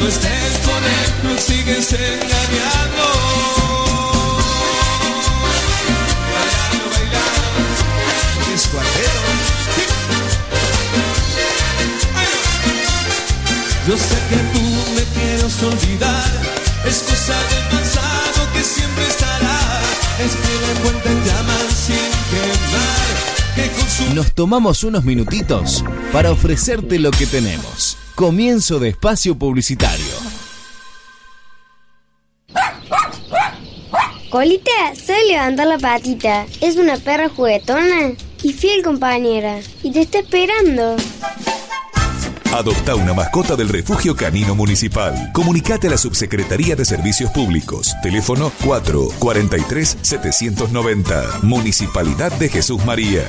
cuando estés con él, lo sigues engañando. Bailando, bailando, es cuarteto. Yo sé que tú me quieres olvidar, es cosa del pasado que siempre estará. Es que la envuelta en llamas sin quemar, que con su Nos tomamos unos minutitos para ofrecerte lo que tenemos. Comienzo de espacio publicitario. Colita sabe levantar la patita. Es una perra juguetona y fiel compañera. Y te está esperando. Adopta una mascota del Refugio Canino Municipal. Comunicate a la Subsecretaría de Servicios Públicos. Teléfono 4 43 790. Municipalidad de Jesús María.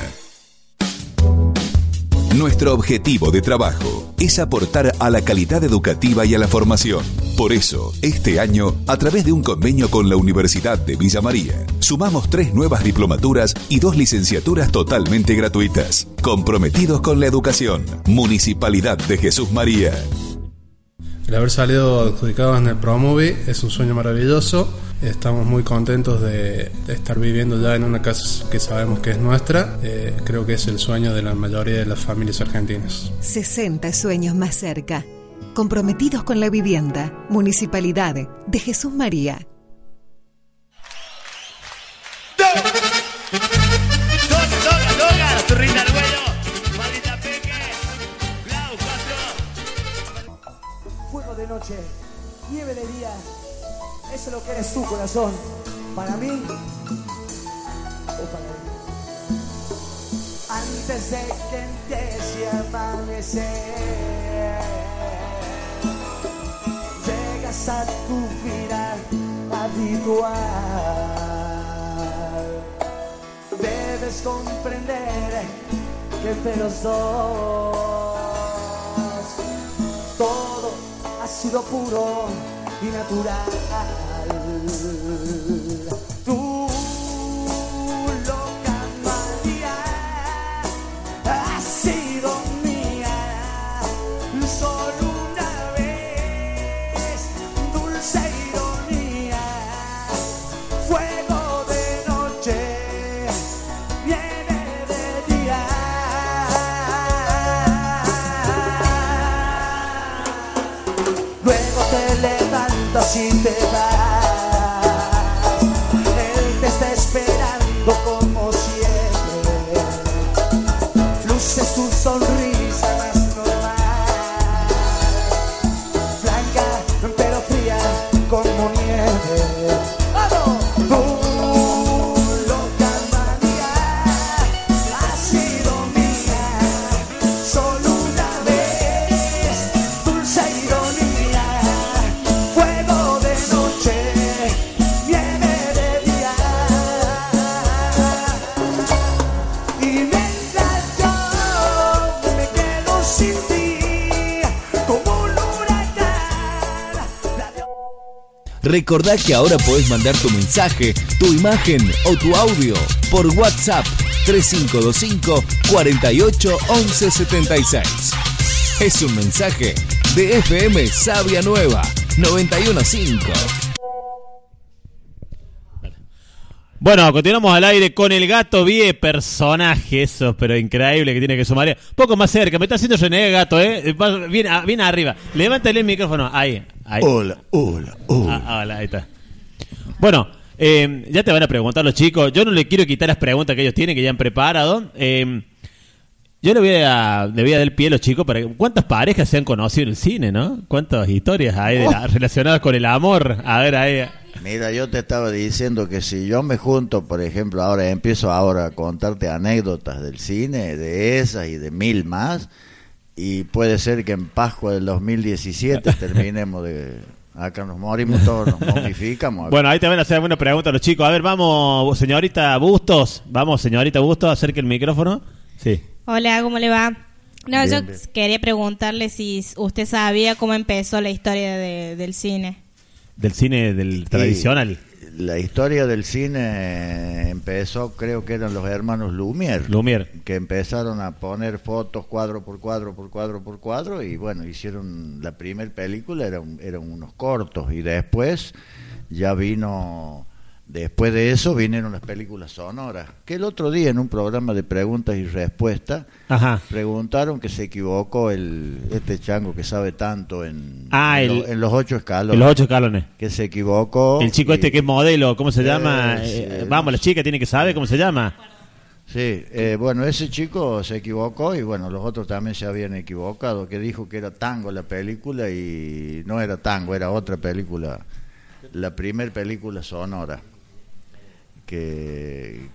Nuestro objetivo de trabajo es aportar a la calidad educativa y a la formación. Por eso, este año, a través de un convenio con la Universidad de Villa María, sumamos tres nuevas diplomaturas y dos licenciaturas totalmente gratuitas. Comprometidos con la educación. Municipalidad de Jesús María. El haber salido adjudicados en el Promove es un sueño maravilloso. Estamos muy contentos de, de estar viviendo ya en una casa que sabemos que es nuestra. Eh, creo que es el sueño de la mayoría de las familias argentinas. 60 sueños más cerca. Comprometidos con la vivienda. Municipalidad de Jesús María. Noche, nieve de día. Eso es lo que eres tú, corazón. Para mí o para mí. Antes de que empiece a amanecer, llegas a tu vida habitual. Debes comprender que entre los dos sido puro y natural. Y te Recordá que ahora podés mandar tu mensaje, tu imagen o tu audio por WhatsApp 3525 48 11 76. Es un mensaje de FM Sabia Nueva 915. Bueno, continuamos al aire con el gato Vie, personaje eso, pero increíble que tiene que sumar. Poco más cerca, me está haciendo René gato, ¿eh? A- viene arriba. Levántale el micrófono. Ahí, ahí. Hola, hola, hola. Ah, hola, ahí está. Bueno, eh, ya te van a preguntar los chicos. Yo no le quiero quitar las preguntas que ellos tienen, que ya han preparado. Eh, yo le voy a, le voy a dar el pie a los chicos para que- ¿Cuántas parejas se han conocido en el cine, no? ¿Cuántas historias hay de la- relacionadas con el amor? A ver, ahí. Mira, yo te estaba diciendo que si yo me junto, por ejemplo, ahora empiezo ahora a contarte anécdotas del cine, de esas y de mil más, y puede ser que en Pascua del 2017 (laughs) terminemos de... Acá nos morimos todos, nos (laughs) momificamos. Bueno, ahí te van a hacer una pregunta a los chicos. A ver, vamos, señorita Bustos. Vamos, señorita Bustos, acerque el micrófono. Sí. Hola, ¿cómo le va? No, Bien, yo bien. quería preguntarle si usted sabía cómo empezó la historia de- del cine. Del cine del tradicional. La historia del cine empezó, creo que eran los hermanos Lumière. Lumière. Que empezaron a poner fotos cuadro por cuadro por cuadro por cuadro y bueno, hicieron la primera película, eran, eran unos cortos y después ya vino, después de eso vinieron las películas sonoras. Que el otro día en un programa de preguntas y respuestas Ajá. preguntaron que se equivocó el este chango que sabe tanto en, Ah, en, el- lo- en los ocho escalones. En los ocho escalones. Que se equivocó. El chico y- este que es modelo, ¿cómo se llama? Eh, sí, Eh, eh, vamos, la chica tiene que saber cómo se llama. Sí, eh, bueno, ese chico se equivocó y bueno, los otros también se habían equivocado, que dijo que era tango la película y no era tango, era otra película, la primer película sonora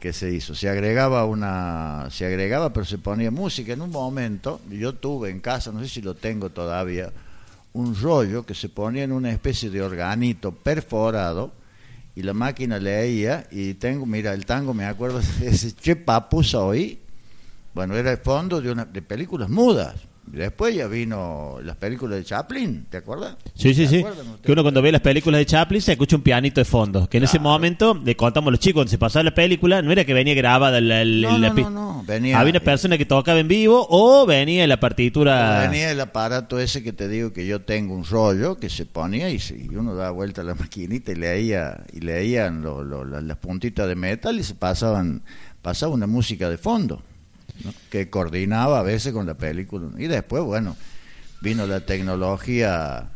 que, se hizo. Se agregaba una, se agregaba, pero se ponía música en un momento. Yo tuve en casa, no sé si lo tengo todavía, un rollo que se ponía en una especie de organito perforado y la máquina leía y tengo, mira, el tango me acuerdo ese che papu soy. Bueno, era el fondo de, una, de películas mudas. Después ya vino las películas de Chaplin, ¿te acuerdas? Sí, sí, ¿Se sí. Que uno cuando ve las películas de Chaplin se escucha un pianito de fondo. Que en ese momento, le contamos a los chicos, cuando se pasaba la película, no era que venía grabada la, la- No, la no, no, no, venía- Había una persona que tocaba en vivo o venía la partitura. Venía el aparato ese que te digo que yo tengo un rollo que se ponía y, y uno daba vuelta a la (laughs) maquinita y leía y leían lo- lo- la- las puntitas de metal y se pasaban pasaba una música de fondo que coordinaba a veces con la película y después bueno vino la tecnología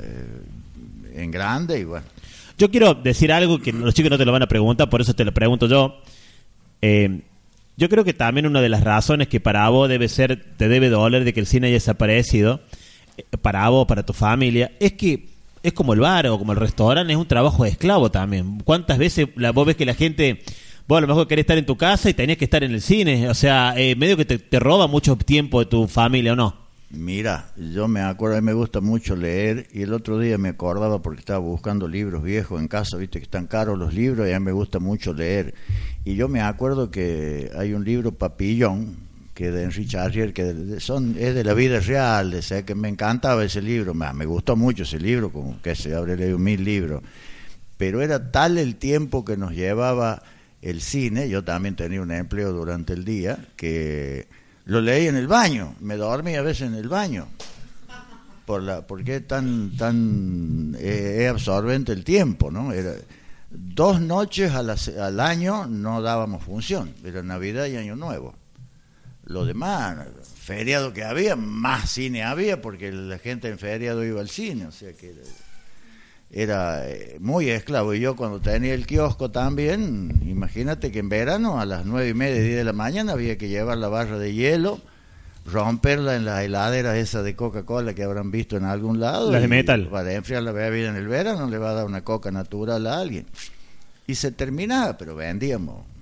eh, en grande y bueno Yo quiero decir algo que los chicos no te lo van a preguntar, por eso te lo pregunto yo. Eh, yo creo que también una de las razones que para vos debe ser, te debe doler de que el cine haya desaparecido, eh, para vos, para tu familia, es que es como el bar o como el restaurante, es un trabajo de esclavo también. ¿Cuántas veces la, vos ves que la gente, vos a lo mejor querés estar en tu casa y tenés que estar en el cine? O sea, eh, medio que te, te roba mucho tiempo de tu familia, ¿o no? Mira, yo me acuerdo, a mí me gusta mucho leer y el otro día me acordaba porque estaba buscando libros viejos en casa, viste que están caros los libros y a mí me gusta mucho leer. Y yo me acuerdo que hay un libro Papillón, que de Henri Charrier, que son, es de la vida real, o sea, que me encantaba ese libro, me, me gustó mucho ese libro, como que se habré leído mil libros. Pero era tal el tiempo que nos llevaba el cine, yo también tenía un empleo durante el día, que lo leí en el baño, me dormí a veces en el baño. Por la, porque tan, tan eh, absorbente el tiempo, ¿no? Era, dos noches a la al año no dábamos función, era Navidad y Año Nuevo. Lo demás, feriado que había, más cine había, porque la gente en feriado iba al cine, o sea que era, eh, muy esclavo. Y yo cuando tenía el kiosco también, imagínate que en verano a las nueve y media, diez de la mañana había que llevar la barra de hielo, romperla en las heladeras esa de Coca-Cola que habrán visto en algún lado. Las de metal. Para enfriar la bebida en el verano le va a dar una coca natural a alguien. Y se terminaba, pero vendíamos.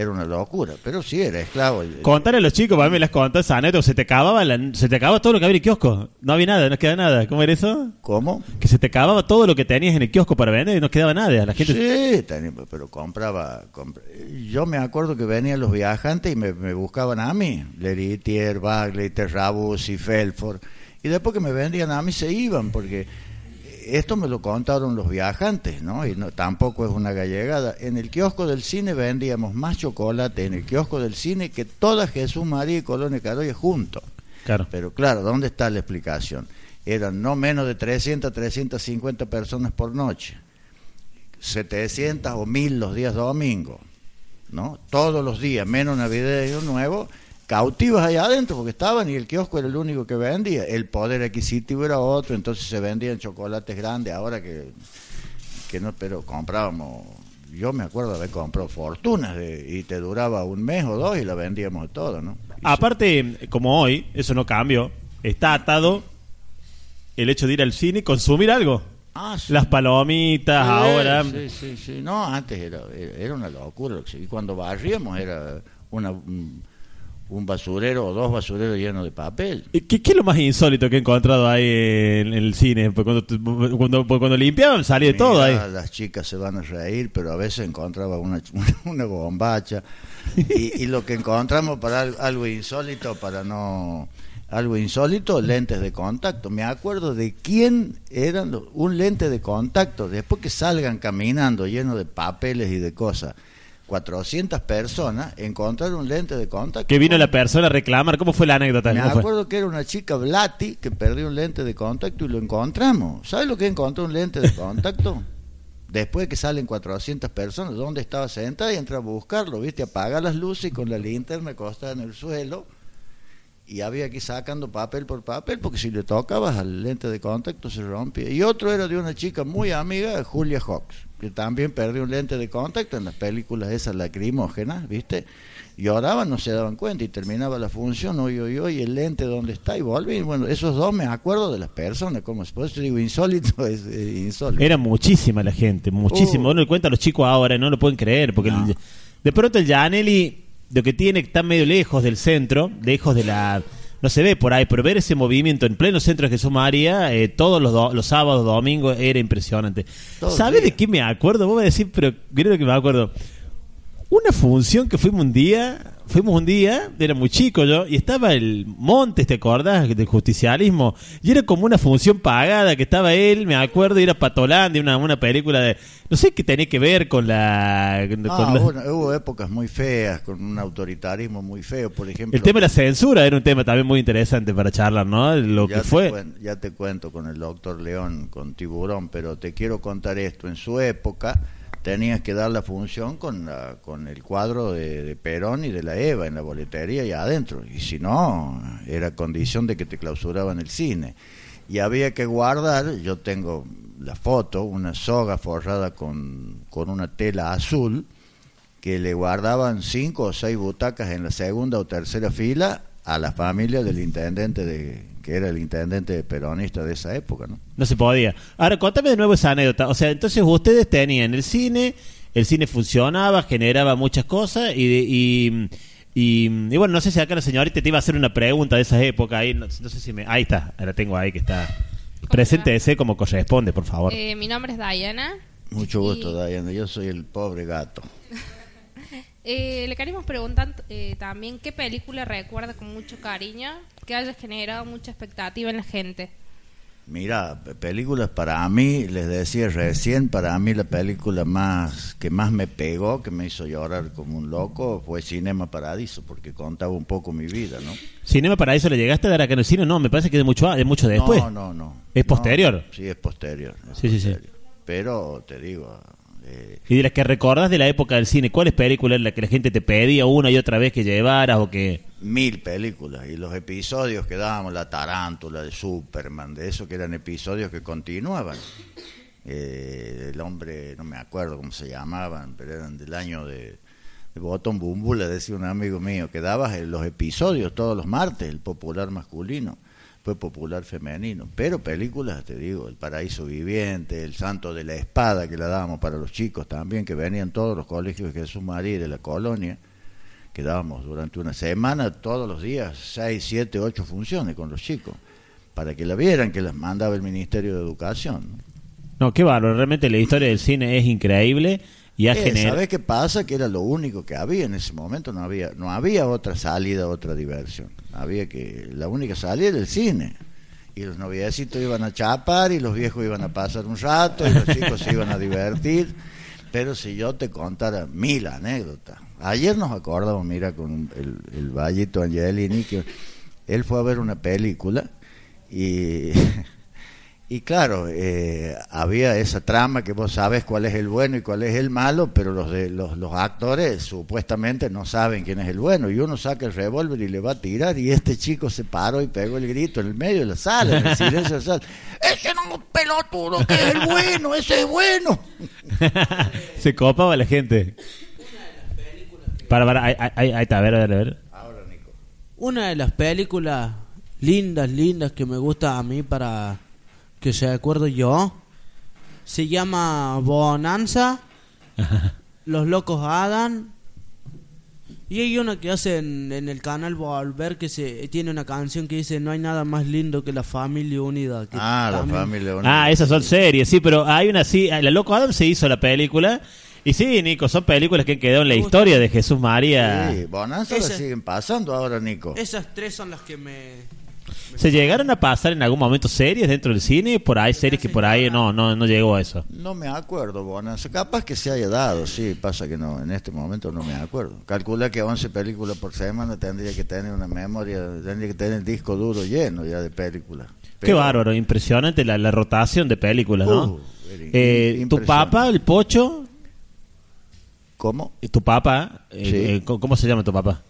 Era una locura, pero sí, era esclavo. Contale a los chicos, para mí me las contás esa anécdota, se te acababa la- se te acababa todo lo que había en el kiosco. No había nada, no quedaba nada. ¿Cómo era eso? ¿Cómo? Que se te acababa todo lo que tenías en el kiosco para vender y no quedaba nada. La gente Sí, tenía- pero compraba, compra- Yo me acuerdo que venían los viajantes y me, me buscaban a mí. Leritier, Bagley, Terrabus y Felford. Y después que me vendían a mí se iban, porque esto me lo contaron los viajantes, ¿no? Y no, tampoco es una gallegada. En el kiosco del cine vendíamos más chocolate en el kiosco del cine que toda Jesús María y Colonia Carolla juntos. Claro. Pero claro, ¿dónde está la explicación? Eran no menos de 300, 350 personas por noche. 700 o 1000 los días domingos, ¿no? Todos los días, menos Navidad y Año Nuevo, cautivas allá adentro porque estaban y el kiosco era el único que vendía. El poder adquisitivo era otro, entonces se vendían chocolates grandes, ahora que, que no, pero comprábamos, yo me acuerdo haber comprado fortunas de- y te duraba un mes o dos y la vendíamos todo, ¿no? Aparte, como hoy, eso no cambió, está atado el hecho de ir al cine y consumir algo. Ah, sí. Las palomitas, Sí, ahora. Sí, sí, sí. No, antes era, era una locura. Y cuando barríamos era una, un, un basurero o dos basureros llenos de papel. ¿Qué, qué es lo más insólito que he encontrado ahí en, el cine? Porque cuando, cuando, cuando limpiaban salía todo ahí. Las chicas se van a reír, pero a veces encontraba (laughs) una, una bombacha. Y, y lo que encontramos para al- algo insólito, para no. Algo insólito, lentes de contacto. Me acuerdo de quién eran los- un lente de contacto. Después que salgan caminando lleno de papeles y de cosas, 400 personas, encontrar un lente de contacto. Que vino la persona a reclamar. ¿Cómo fue la anécdota? Me acuerdo que era una chica Blati que perdió un lente de contacto y lo encontramos. ¿Sabes lo que encontró un lente de contacto? (laughs) Después de que salen 400 personas, ¿dónde estaba sentada? Y entra a buscarlo, ¿viste? Apaga las luces y con la linterna acostada en el suelo. Y había que ir sacando papel por papel, porque si le tocabas al lente de contacto se rompía. Y otro era de una chica muy amiga, Julia Hawks, que también perdió un lente de contacto en las películas esas lacrimógenas, ¿viste? Lloraban, no se daban cuenta y terminaba la función, hoy, hoy, hoy, el lente dónde está y volví. Bueno, esos dos me acuerdo de las personas, como por eso digo insólito, (laughs) es eh, insólito. Era muchísima la gente, muchísimo. Uh. Uno le cuenta a los chicos ahora, no lo pueden creer. Porque el- de pronto el Gianelli, lo que tiene, está medio lejos del centro, lejos de la. No se ve por ahí, pero ver ese movimiento en pleno centro de Jesús María, eh, todos los, do- los sábados, domingos, era impresionante. ¿Sabes de qué me acuerdo? Vos me decís, pero creo que me acuerdo. Una función que fuimos un día, fuimos un día, era muy chico yo, y estaba el Montes, ¿te acordás? Del justicialismo. Y era como una función pagada, que estaba él, me acuerdo, y era Patolandia, una, una película de... No sé qué tenía que ver con la... con Ah, la- bueno, hubo épocas muy feas, con un autoritarismo muy feo, por ejemplo. el tema de la censura era un tema también muy interesante para charlar, ¿no? Lo ya que fue... ya te cuento con el doctor León, con Tiburón, pero te quiero contar esto. En su época tenías que dar la función con, la- con el cuadro de, Perón y de la Eva en la boletería y adentro. Y si no, era condición de que te clausuraban el cine. Y había que guardar, yo tengo la foto, una soga forrada con, con una tela azul, que le guardaban cinco o seis butacas en la segunda o tercera fila a la familia del intendente de que era el intendente peronista de esa época, ¿no? No se podía. Ahora, contame de nuevo esa anécdota. O sea, entonces ustedes tenían el cine, el cine funcionaba, generaba muchas cosas y, de- y, y, y bueno, no sé si acá la señorita te iba a hacer una pregunta de esa época. Ahí, no, no sé si me... Ahí está, la tengo ahí que está. Preséntese como corresponde, por favor. Eh, mi nombre es Diana. Mucho gusto, Diana. Yo soy el pobre gato. (laughs) Eh, le queríamos preguntar eh, también qué película recuerda con mucho cariño, que haya generado mucha expectativa en la gente. Mira, pe- películas para mí, les decía recién, para mí la película más que más me pegó, que me hizo llorar como un loco, fue Cinema Paradiso, porque contaba un poco mi vida, ¿no? ¿Cinema Paraíso le llegaste a dar acá en el cine? No, me parece que de mucho, de mucho después. No, no, no. ¿Es No, posterior? sí, es posterior. es Sí, sí, sí. posterior. Pero te digo, Y de que recordás de la época del cine, ¿cuáles películas en las que la gente te pedía una y otra vez que llevaras o que... mil películas y los episodios que dábamos, la tarántula de Superman, de eso que eran episodios que continuaban. Eh, el hombre, no me acuerdo cómo se llamaban, pero eran del año de, de Botón Bumbu, le decía un amigo mío, que daba eh, los episodios todos los martes, el popular masculino, fue popular femenino, pero películas, te digo, El Paraíso Viviente, El Santo de la Espada, que la dábamos para los chicos también, que venían todos los colegios de Jesús María de la colonia, que dábamos durante una semana, todos los días, seis, siete, ocho funciones con los chicos, para que la vieran, que las mandaba el Ministerio de Educación. No, qué bárbaro, realmente la historia del cine es increíble y Eh. ¿Sabés qué pasa? Que era lo único que había en ese momento, no había, no había otra salida, otra diversión. Había que, la única salida era el cine. Y los noviecitos iban a chapar y los viejos iban a pasar un rato y los chicos se iban a divertir. Pero si yo te contara mil anécdotas. Ayer nos acordamos, mira, con el, el Vallito Angelini, que él fue a ver una película y (laughs) Y claro, eh, había esa trama que vos sabes cuál es el bueno y cuál es el malo, pero los, de, los, los actores supuestamente no saben quién es el bueno. Y uno saca el revólver y le va a tirar y este chico se paró y pegó el grito en el medio de la sala, en el silencio de la sala. (laughs) Ese no es un pelotudo, que es el bueno, ese es bueno. (laughs) Se copaba la gente. Para, para, ahí, ahí- ahí está, a ver, a ver, a ver. Una de las películas lindas, lindas que me gusta a mí para que se acuerdo yo se llama Bonanza, (laughs) Los Locos Adam. Y hay una que hace en, en el canal Volver que se tiene una canción que dice no hay nada más lindo que la familia unida. que Ah, la familia unida. Ah, esas son series, sí, pero hay una sí, la Loco Adam se hizo la película. Y sí, Nico, son películas que han quedado en la historia de Jesús María. Sí, Bonanza la Ese- siguen pasando ahora, Nico. Esas tres son las que me... ¿Se llegaron a pasar en algún momento series dentro del cine? Por ahí, series que por ahí no, no, no llegó a eso. No me acuerdo. Capaz que se haya dado, sí, pasa que no, en este momento no me acuerdo. Calcula que 11 películas por semana tendría que tener una memoria, tendría que tener el disco duro lleno ya de películas. Qué bárbaro, impresionante la, la rotación de películas, ¿no? Uh, Eh, tu papá, el pocho. ¿Cómo? Tu papá, eh, Sí. eh, ¿cómo cómo se llama tu papá?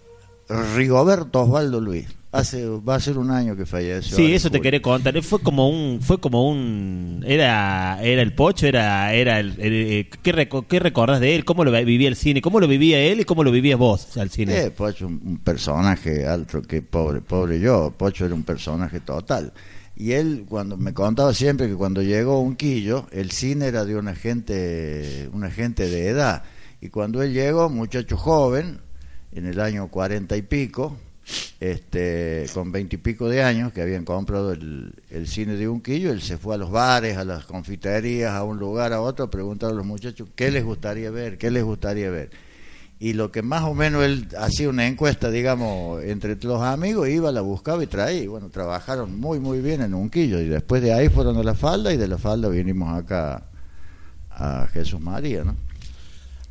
Rigoberto Osvaldo Luis. Hace, va a ser un año que falleció. Sí, eso te quería contar. Fue como un, fue como un, era, era el pocho, era, era el, el- eh, ¿qué, reco- ¿qué recordás de él? ¿Cómo lo vivía el cine? ¿Cómo lo vivía él y cómo lo vivías vos al cine? Eh, Pocho, un, un personaje alto que pobre, pobre yo. Pocho era un personaje total. Y él cuando me contaba siempre que cuando llegó a Unquillo, el cine era de una gente, una gente de edad. Y cuando él llegó, muchacho joven, en el año cuarenta y pico, este, con veintipico de años, que habían comprado el, el cine de Unquillo, él se fue a los bares, a las confiterías, a un lugar, a otro, a preguntar a los muchachos qué les gustaría ver, qué les gustaría ver. y lo que más o menos él hacía una encuesta, digamos, entre los amigos, iba, la buscaba y traía. Y bueno, trabajaron muy, muy bien en Unquillo. Y después de ahí fueron a la falda y de la falda vinimos acá a Jesús María, ¿no?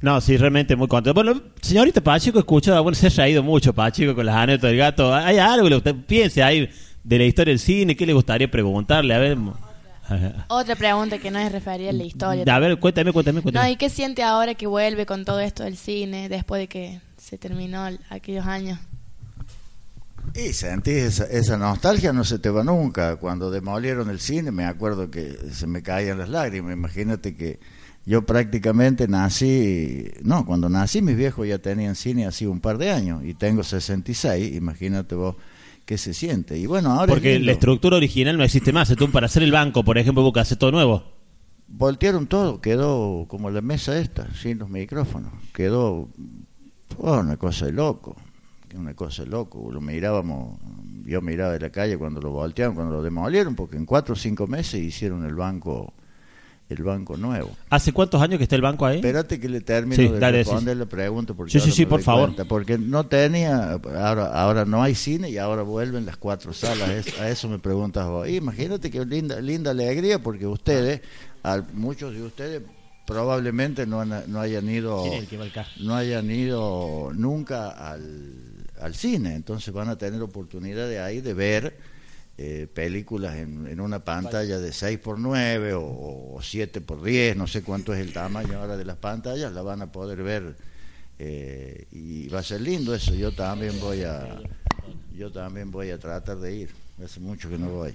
No, sí, realmente muy contento. Bueno, señorita Pacheco, escucha, bueno, se ha reído mucho Pacheco con las anécdotas del gato. ¿Hay algo que usted piense ahí de la historia del cine? ¿Qué le gustaría preguntarle? A ver. (laughs) Otra pregunta que no es referida a la historia. A ver, cuéntame, cuéntame, cuéntame. No, ¿y qué siente ahora que vuelve con todo esto del cine después de que se terminó el- aquellos años? Y sentí esa, esa nostalgia, no se te va nunca. Cuando demolieron el cine, me acuerdo que se me caían las lágrimas. Imagínate que yo prácticamente nací, no, cuando nací mis viejos ya tenían cine así un par de años y tengo 66, imagínate vos qué se siente. Y bueno, ahora Porque la estructura original no existe más. Entonces, para hacer el banco, por ejemplo, vos que haces todo nuevo. voltearon todo, quedó como la mesa esta, sin los micrófonos, quedó oh, una cosa de loco, una cosa de loco, lo mirábamos, yo miraba de la calle cuando lo voltearon, cuando lo demolieron, porque en cuatro o cinco meses hicieron el banco, el banco nuevo. ¿Hace cuántos años que está el banco ahí? Espérate que le termino Sí, de dale, responder sí. la pregunta porque Sí, sí, sí, por favor. cuenta, porque no tenía, ahora, ahora no hay cine y ahora vuelven las cuatro salas, es- a eso me preguntas vos. Imagínate qué linda, linda alegría porque ustedes, a muchos de ustedes probablemente no, han- no hayan ido no hayan ido nunca al, al cine, entonces van a tener oportunidad de ahí de ver eh, películas en, en una pantalla de 6 por 9 o, o 7 por 10, no sé cuánto es el tamaño ahora de las pantallas, la van a poder ver eh, y va a ser lindo eso. Yo también voy a yo también voy a tratar de ir. Hace mucho que no voy.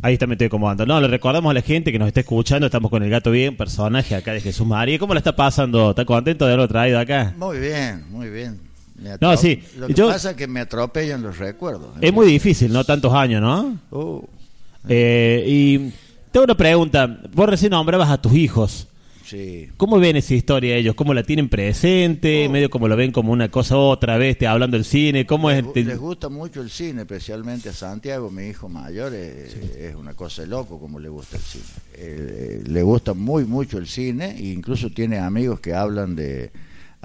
Ahí está metido como anda. No, le recordamos a la gente que nos está escuchando. Estamos con el gato bien, personaje acá de Jesús María. ¿Cómo la está pasando? ¿Está contento de haberlo traído acá? Muy bien, muy bien. No, sí, Lo que yo- pasa es que me atropellan los recuerdos. Es muy difícil, ¿no? Tantos años, ¿no? Uh. Eh, y tengo una pregunta. Vos recién nombrabas a tus hijos. Sí. ¿Cómo ven esa historia ellos? ¿Cómo la tienen presente? Medio como lo ven como una cosa otra vez, te hablando del cine. ¿Cómo es? Les, les gusta mucho el cine, especialmente a Santiago, mi hijo mayor, es, es una cosa de loco como le gusta el cine. Eh, eh, le gusta muy mucho el cine, e incluso tiene amigos que hablan de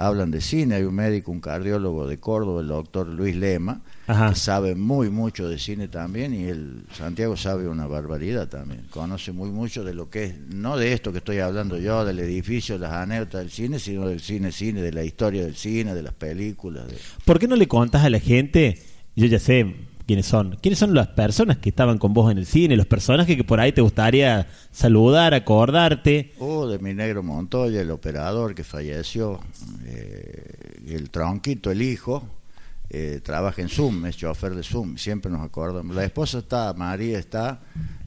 hablan de cine. Hay un médico, un cardiólogo de Córdoba, el doctor Luis Lema, Ajá. que sabe muy mucho de cine también, y él, Santiago sabe una barbaridad también. Conoce muy mucho de lo que es, no de esto que estoy hablando yo, del edificio, las anécdotas del cine, sino del cine, cine, de la historia del cine, de las películas. de- ¿Por qué no le contás a la gente? Yo ya sé quiénes son. ¿Quiénes son las personas que estaban con vos en el cine? Los personajes que por ahí te gustaría saludar, acordarte. Oh, de mi negro Montoya, el operador que falleció, eh, el tronquito, el hijo, eh, trabaja en Zoom, es chofer de Zoom, siempre nos acordamos. La esposa está, María está,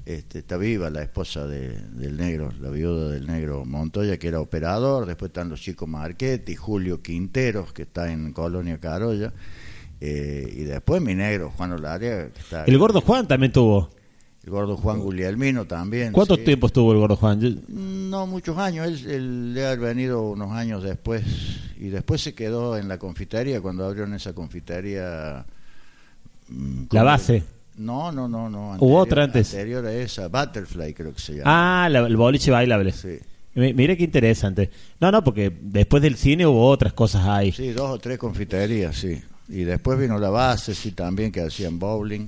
este, está viva, la esposa de- del negro, la viuda del negro Montoya, que era operador, después están los chicos Marchetti, Julio Quinteros, que está en Colonia Carolla, eh, y después mi negro, Juan Olaria, que está... El gordo Juan también tuvo. El gordo Juan Guglielmino también. ¿Cuánto sí. tiempo estuvo el gordo Juan? Yo- No muchos años, él, él debe haber venido unos años después y después se quedó en la confitería cuando abrieron esa confitería. mm, La base. No, no, no, no. ¿Hubo otra antes? Anterior a esa, Butterfly creo que se llama. Ah, la- el boliche bailable. Sí. Mira qué interesante. No, no, porque después del cine hubo otras cosas ahí. Sí, dos o tres confiterías, sí. Y después vino la base, sí, también que hacían bowling.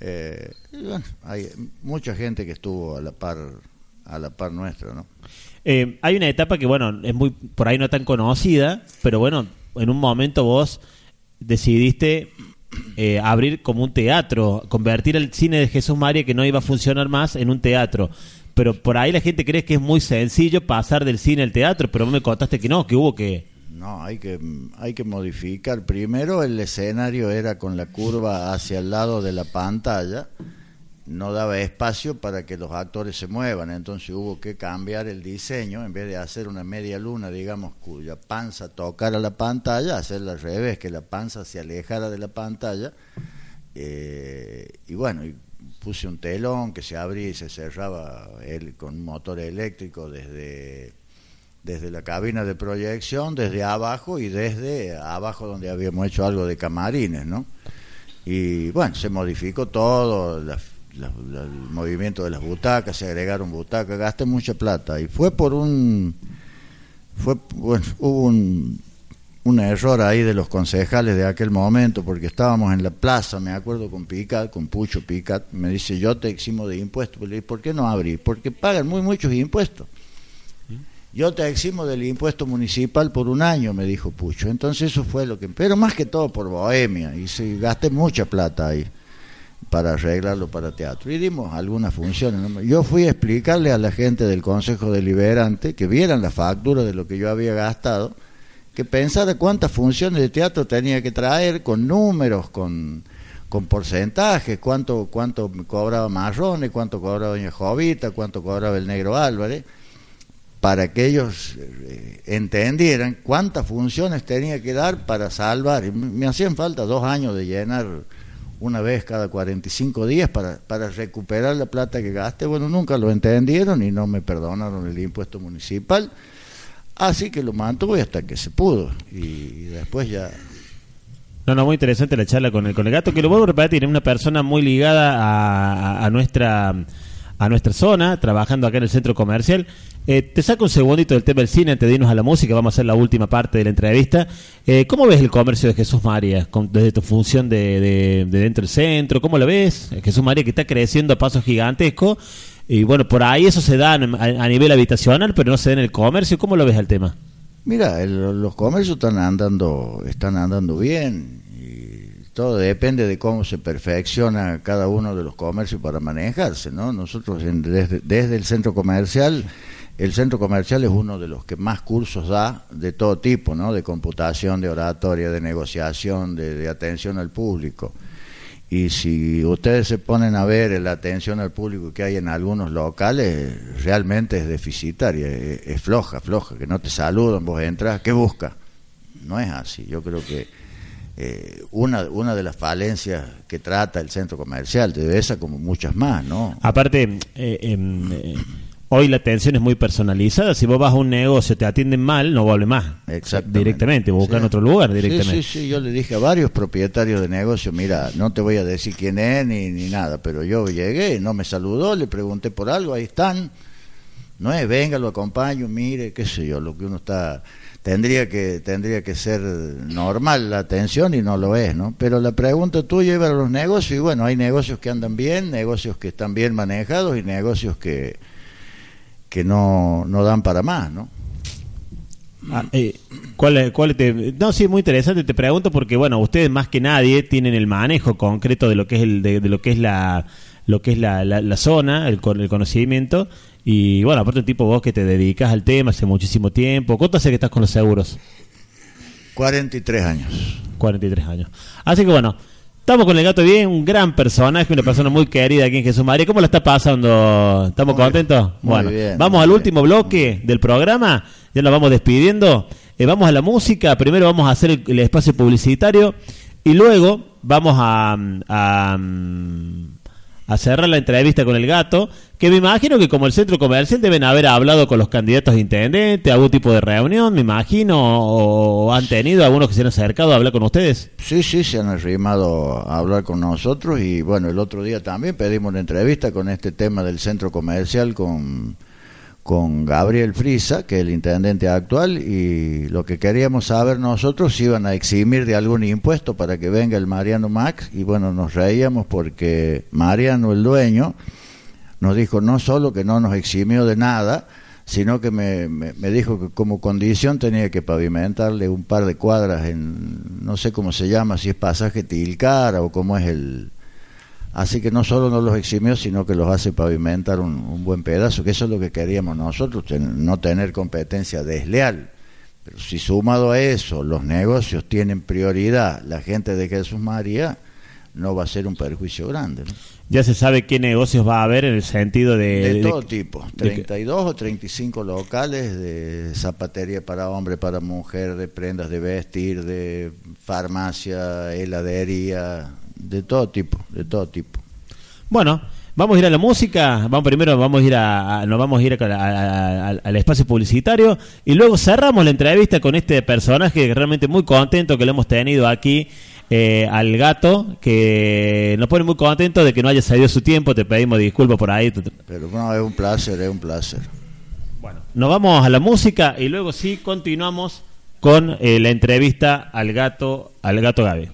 Eh, y bueno, hay mucha gente que estuvo a la par, a la par nuestra, ¿no? Eh, hay una etapa que, bueno, es muy por ahí no tan conocida, pero bueno, en un momento vos decidiste eh, abrir como un teatro, convertir el cine de Jesús María que no iba a funcionar más en un teatro. Pero por ahí la gente cree que es muy sencillo pasar del cine al teatro, pero me contaste que no, que hubo que... No, hay que, hay que modificar. Primero el escenario era con la curva hacia el lado de la pantalla, no daba espacio para que los actores se muevan, entonces hubo que cambiar el diseño, en vez de hacer una media luna, digamos, cuya panza tocara la pantalla, hacerla al revés, que la panza se alejara de la pantalla. Eh, y bueno, y puse un telón que se abría y se cerraba él con un motor eléctrico desde desde la cabina de proyección, desde abajo y desde abajo donde habíamos hecho algo de camarines, ¿no? Y bueno, se modificó todo, el movimiento de las butacas, se agregaron butacas, gasté mucha plata y fue por un fue bueno, hubo un, un error ahí de los concejales de aquel momento porque estábamos en la plaza, me acuerdo con Picat, con Pucho Picat, me dice, "Yo te eximo de impuestos." Le dije, "¿Por qué no abrí?" Porque pagan muy muchos impuestos. Yo te eximo del impuesto municipal por un año, me dijo Pucho. Entonces eso fue lo que... Pero más que todo por Bohemia. Y sí, gasté mucha plata ahí para arreglarlo para teatro. Y dimos algunas funciones. Yo fui a explicarle a la gente del Consejo Deliberante que vieran la factura de lo que yo había gastado, que pensara cuántas funciones de teatro tenía que traer con números, con, con porcentajes, cuánto, cuánto cobraba Marrones, cuánto cobraba Doña Jovita, cuánto cobraba el Negro Álvarez para que ellos eh, entendieran cuántas funciones tenía que dar para salvar. Me hacían falta dos años de llenar una vez cada 45 días para, recuperar la plata que gasté. Bueno, nunca lo entendieron y no me perdonaron el impuesto municipal. Así que lo mantuve hasta que se pudo. Y, después ya No, no, muy interesante la charla con el, con el gato, que lo vuelvo a repetir, es una persona muy ligada a nuestra a nuestra zona, trabajando acá en el centro comercial. Eh, te saco un segundito del tema del cine antes de irnos a la música, vamos a hacer la última parte de la entrevista. Eh, ¿Cómo ves el comercio de Jesús María desde tu función de, de- de dentro del centro? ¿Cómo lo ves? Jesús María que está creciendo a pasos gigantescos. Y bueno, por ahí eso se da a, nivel habitacional, pero no se da en el comercio. ¿Cómo lo ves el tema? Mira, los comercios están andando, están andando bien todo depende de cómo se perfecciona cada uno de los comercios para manejarse, ¿no? Nosotros en- desde, desde el centro comercial, el centro comercial es uno de los que más cursos da de todo tipo, ¿no? De computación, de oratoria, de negociación, de, atención al público. Y si ustedes se ponen a ver la atención al público que hay en algunos locales, realmente es deficitaria, es, es floja, floja, que no te saludan, vos entras, ¿qué busca? No es así, yo creo que eh, una, una de las falencias que trata el centro comercial, de esa como muchas más, ¿no? Aparte, eh, em, eh, hoy la atención es muy personalizada. Si vos vas a un negocio, te atienden mal, no vuelve más. Exactamente. Directamente, buscan Sí. otro lugar Sí, directamente. Sí, sí, yo le dije a varios propietarios de negocio, mira, no te voy a decir quién es ni, ni nada, pero yo llegué, no me saludó, le pregunté por algo, ahí están. No es, venga, lo acompaño, mire, qué sé yo, lo que uno está tendría que tendría que ser normal la atención y no lo es, ¿no? Pero la pregunta tuya iba a los negocios y bueno, hay negocios que andan bien, negocios que están bien manejados y negocios que que no no dan para más, ¿no? Ah, eh, ¿cuál, cuál te- no, sí, muy interesante. Te pregunto porque, bueno, ustedes más que nadie tienen el manejo concreto de lo que es el, de, lo que es la, lo que es la, la- la zona, el, el conocimiento. Y bueno, aparte un tipo vos que te dedicas al tema hace muchísimo tiempo. ¿Cuánto hace que estás con los seguros? 43 años. 43 años. Así que bueno, estamos con el gato bien, un gran personaje, una persona muy querida aquí en Jesús María. ¿Cómo la está pasando? ¿Estamos contentos? muy bueno, bien, vamos al último bloque del programa, ya nos vamos despidiendo. Eh, vamos a la música, primero vamos a hacer el, el espacio publicitario y luego vamos a, a, a cerrar la entrevista con el gato, que me imagino que como el centro comercial deben haber hablado con los candidatos a intendente, algún tipo de reunión, me imagino, o han tenido algunos que se han acercado a hablar con ustedes. Sí, sí, se han arrimado a hablar con nosotros y bueno, el otro día también pedimos una entrevista con este tema del centro comercial con, con Gabriel Frisa, que es el intendente actual, y lo que queríamos saber nosotros si iban a eximir de algún impuesto para que venga el Mariano Max y bueno, nos reíamos porque Mariano, el dueño, nos dijo no solo que no nos eximió de nada, sino que me, me, me dijo que como condición tenía que pavimentarle un par de cuadras en, no sé cómo se llama, si es pasaje Tilcara o cómo es el... Así que no solo no los eximió, sino que los hace pavimentar un, un buen pedazo, que eso es lo que queríamos nosotros, ten- no tener competencia desleal. Pero si sumado a eso los negocios tienen prioridad, la gente de Jesús María, no va a ser un perjuicio grande. ¿no? Ya se sabe qué negocios va a haber en el sentido de... De, de- todo tipo, de que- 32 o 35 locales de zapatería para hombre, para mujer, de prendas de vestir, de farmacia, heladería, de todo tipo, de todo tipo. Bueno, vamos a ir a la música. Vamos primero, vamos a ir a, a- nos vamos a ir a- al espacio publicitario y luego cerramos la entrevista con este personaje que realmente muy contento que lo hemos tenido aquí eh, al gato, que nos pone muy contentos de que no haya salido su tiempo. Te pedimos disculpas por ahí. Pero no, es un placer, es un placer. Nos vamos a la música y luego sí continuamos con eh, la entrevista al gato, al gato Gaby.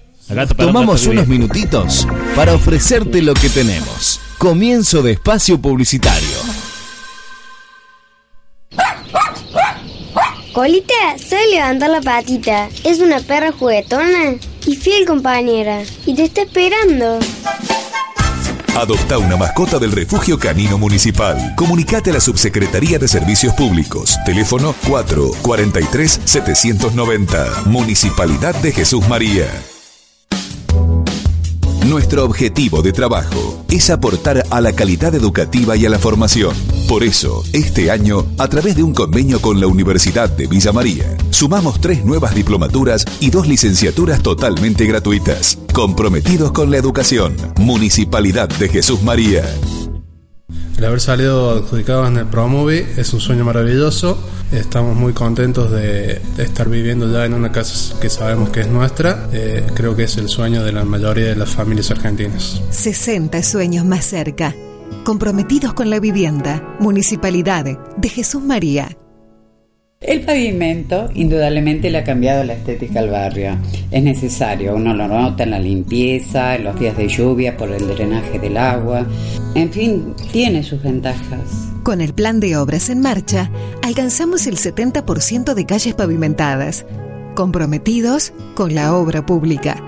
Tomamos unos minutitos para ofrecerte lo que tenemos. Comienzo de espacio publicitario. Colita sabe levantar la patita. Es una perra juguetona y fiel compañera. Y te está esperando. Adopta una mascota del Refugio Canino Municipal. Comunicate a la Subsecretaría de Servicios Públicos. Teléfono 443 790. Municipalidad de Jesús María. Nuestro objetivo de trabajo es aportar a la calidad educativa y a la formación. Por eso, este año, a través de un convenio con la Universidad de Villa María, sumamos tres nuevas diplomaturas y dos licenciaturas totalmente gratuitas. Comprometidos con la educación. Municipalidad de Jesús María. El haber salido adjudicados en el Promovi es un sueño maravilloso. Estamos muy contentos de, estar viviendo ya en una casa que sabemos que es nuestra. Eh, creo que es el sueño de la mayoría de las familias argentinas. 60 sueños más cerca. Comprometidos con la vivienda. Municipalidad de Jesús María. El pavimento indudablemente le ha cambiado la estética al barrio. Es necesario, uno lo nota en la limpieza, en los días de lluvia por el drenaje del agua. En fin, tiene sus ventajas. Con el plan de obras en marcha, alcanzamos el 70% de calles pavimentadas. Comprometidos con la obra pública.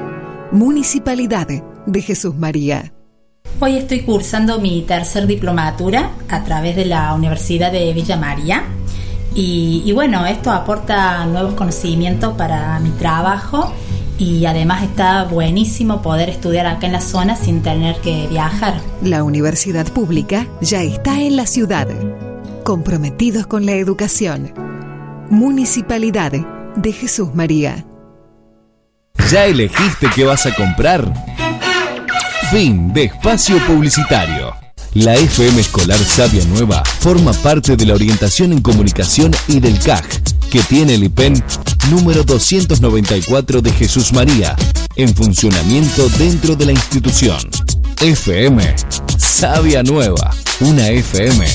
Municipalidad de Jesús María. Hoy estoy cursando mi tercer diplomatura a través de la Universidad de Villa María. Y, y bueno, esto aporta nuevos conocimientos para mi trabajo y además está buenísimo poder estudiar acá en la zona sin tener que viajar. La universidad pública ya está en la ciudad. Comprometidos con la educación. Municipalidad de Jesús María. ¿Ya elegiste qué vas a comprar? Fin de espacio publicitario. La FM Escolar Sabia Nueva forma parte de la orientación en comunicación y del CAG, que tiene el IPEN número 294 de Jesús María, en funcionamiento dentro de la institución. FM Sabia Nueva, una FM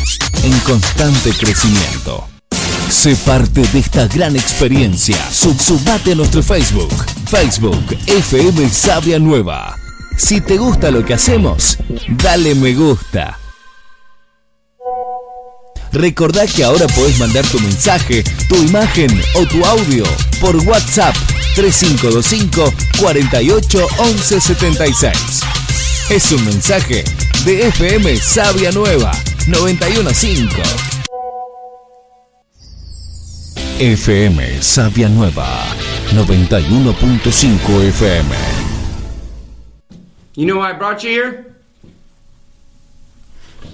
en constante crecimiento. Sé parte de esta gran experiencia. Sub sumate a nuestro Facebook. Facebook FM Sabia Nueva. Si te gusta lo que hacemos, dale me gusta. Recordá que ahora podés mandar tu mensaje, tu imagen o tu audio por WhatsApp 3525 48 11 76. Es un mensaje de FM Sabia Nueva 915. FM Sabia Nueva 91.5 FM. You know why I brought you here?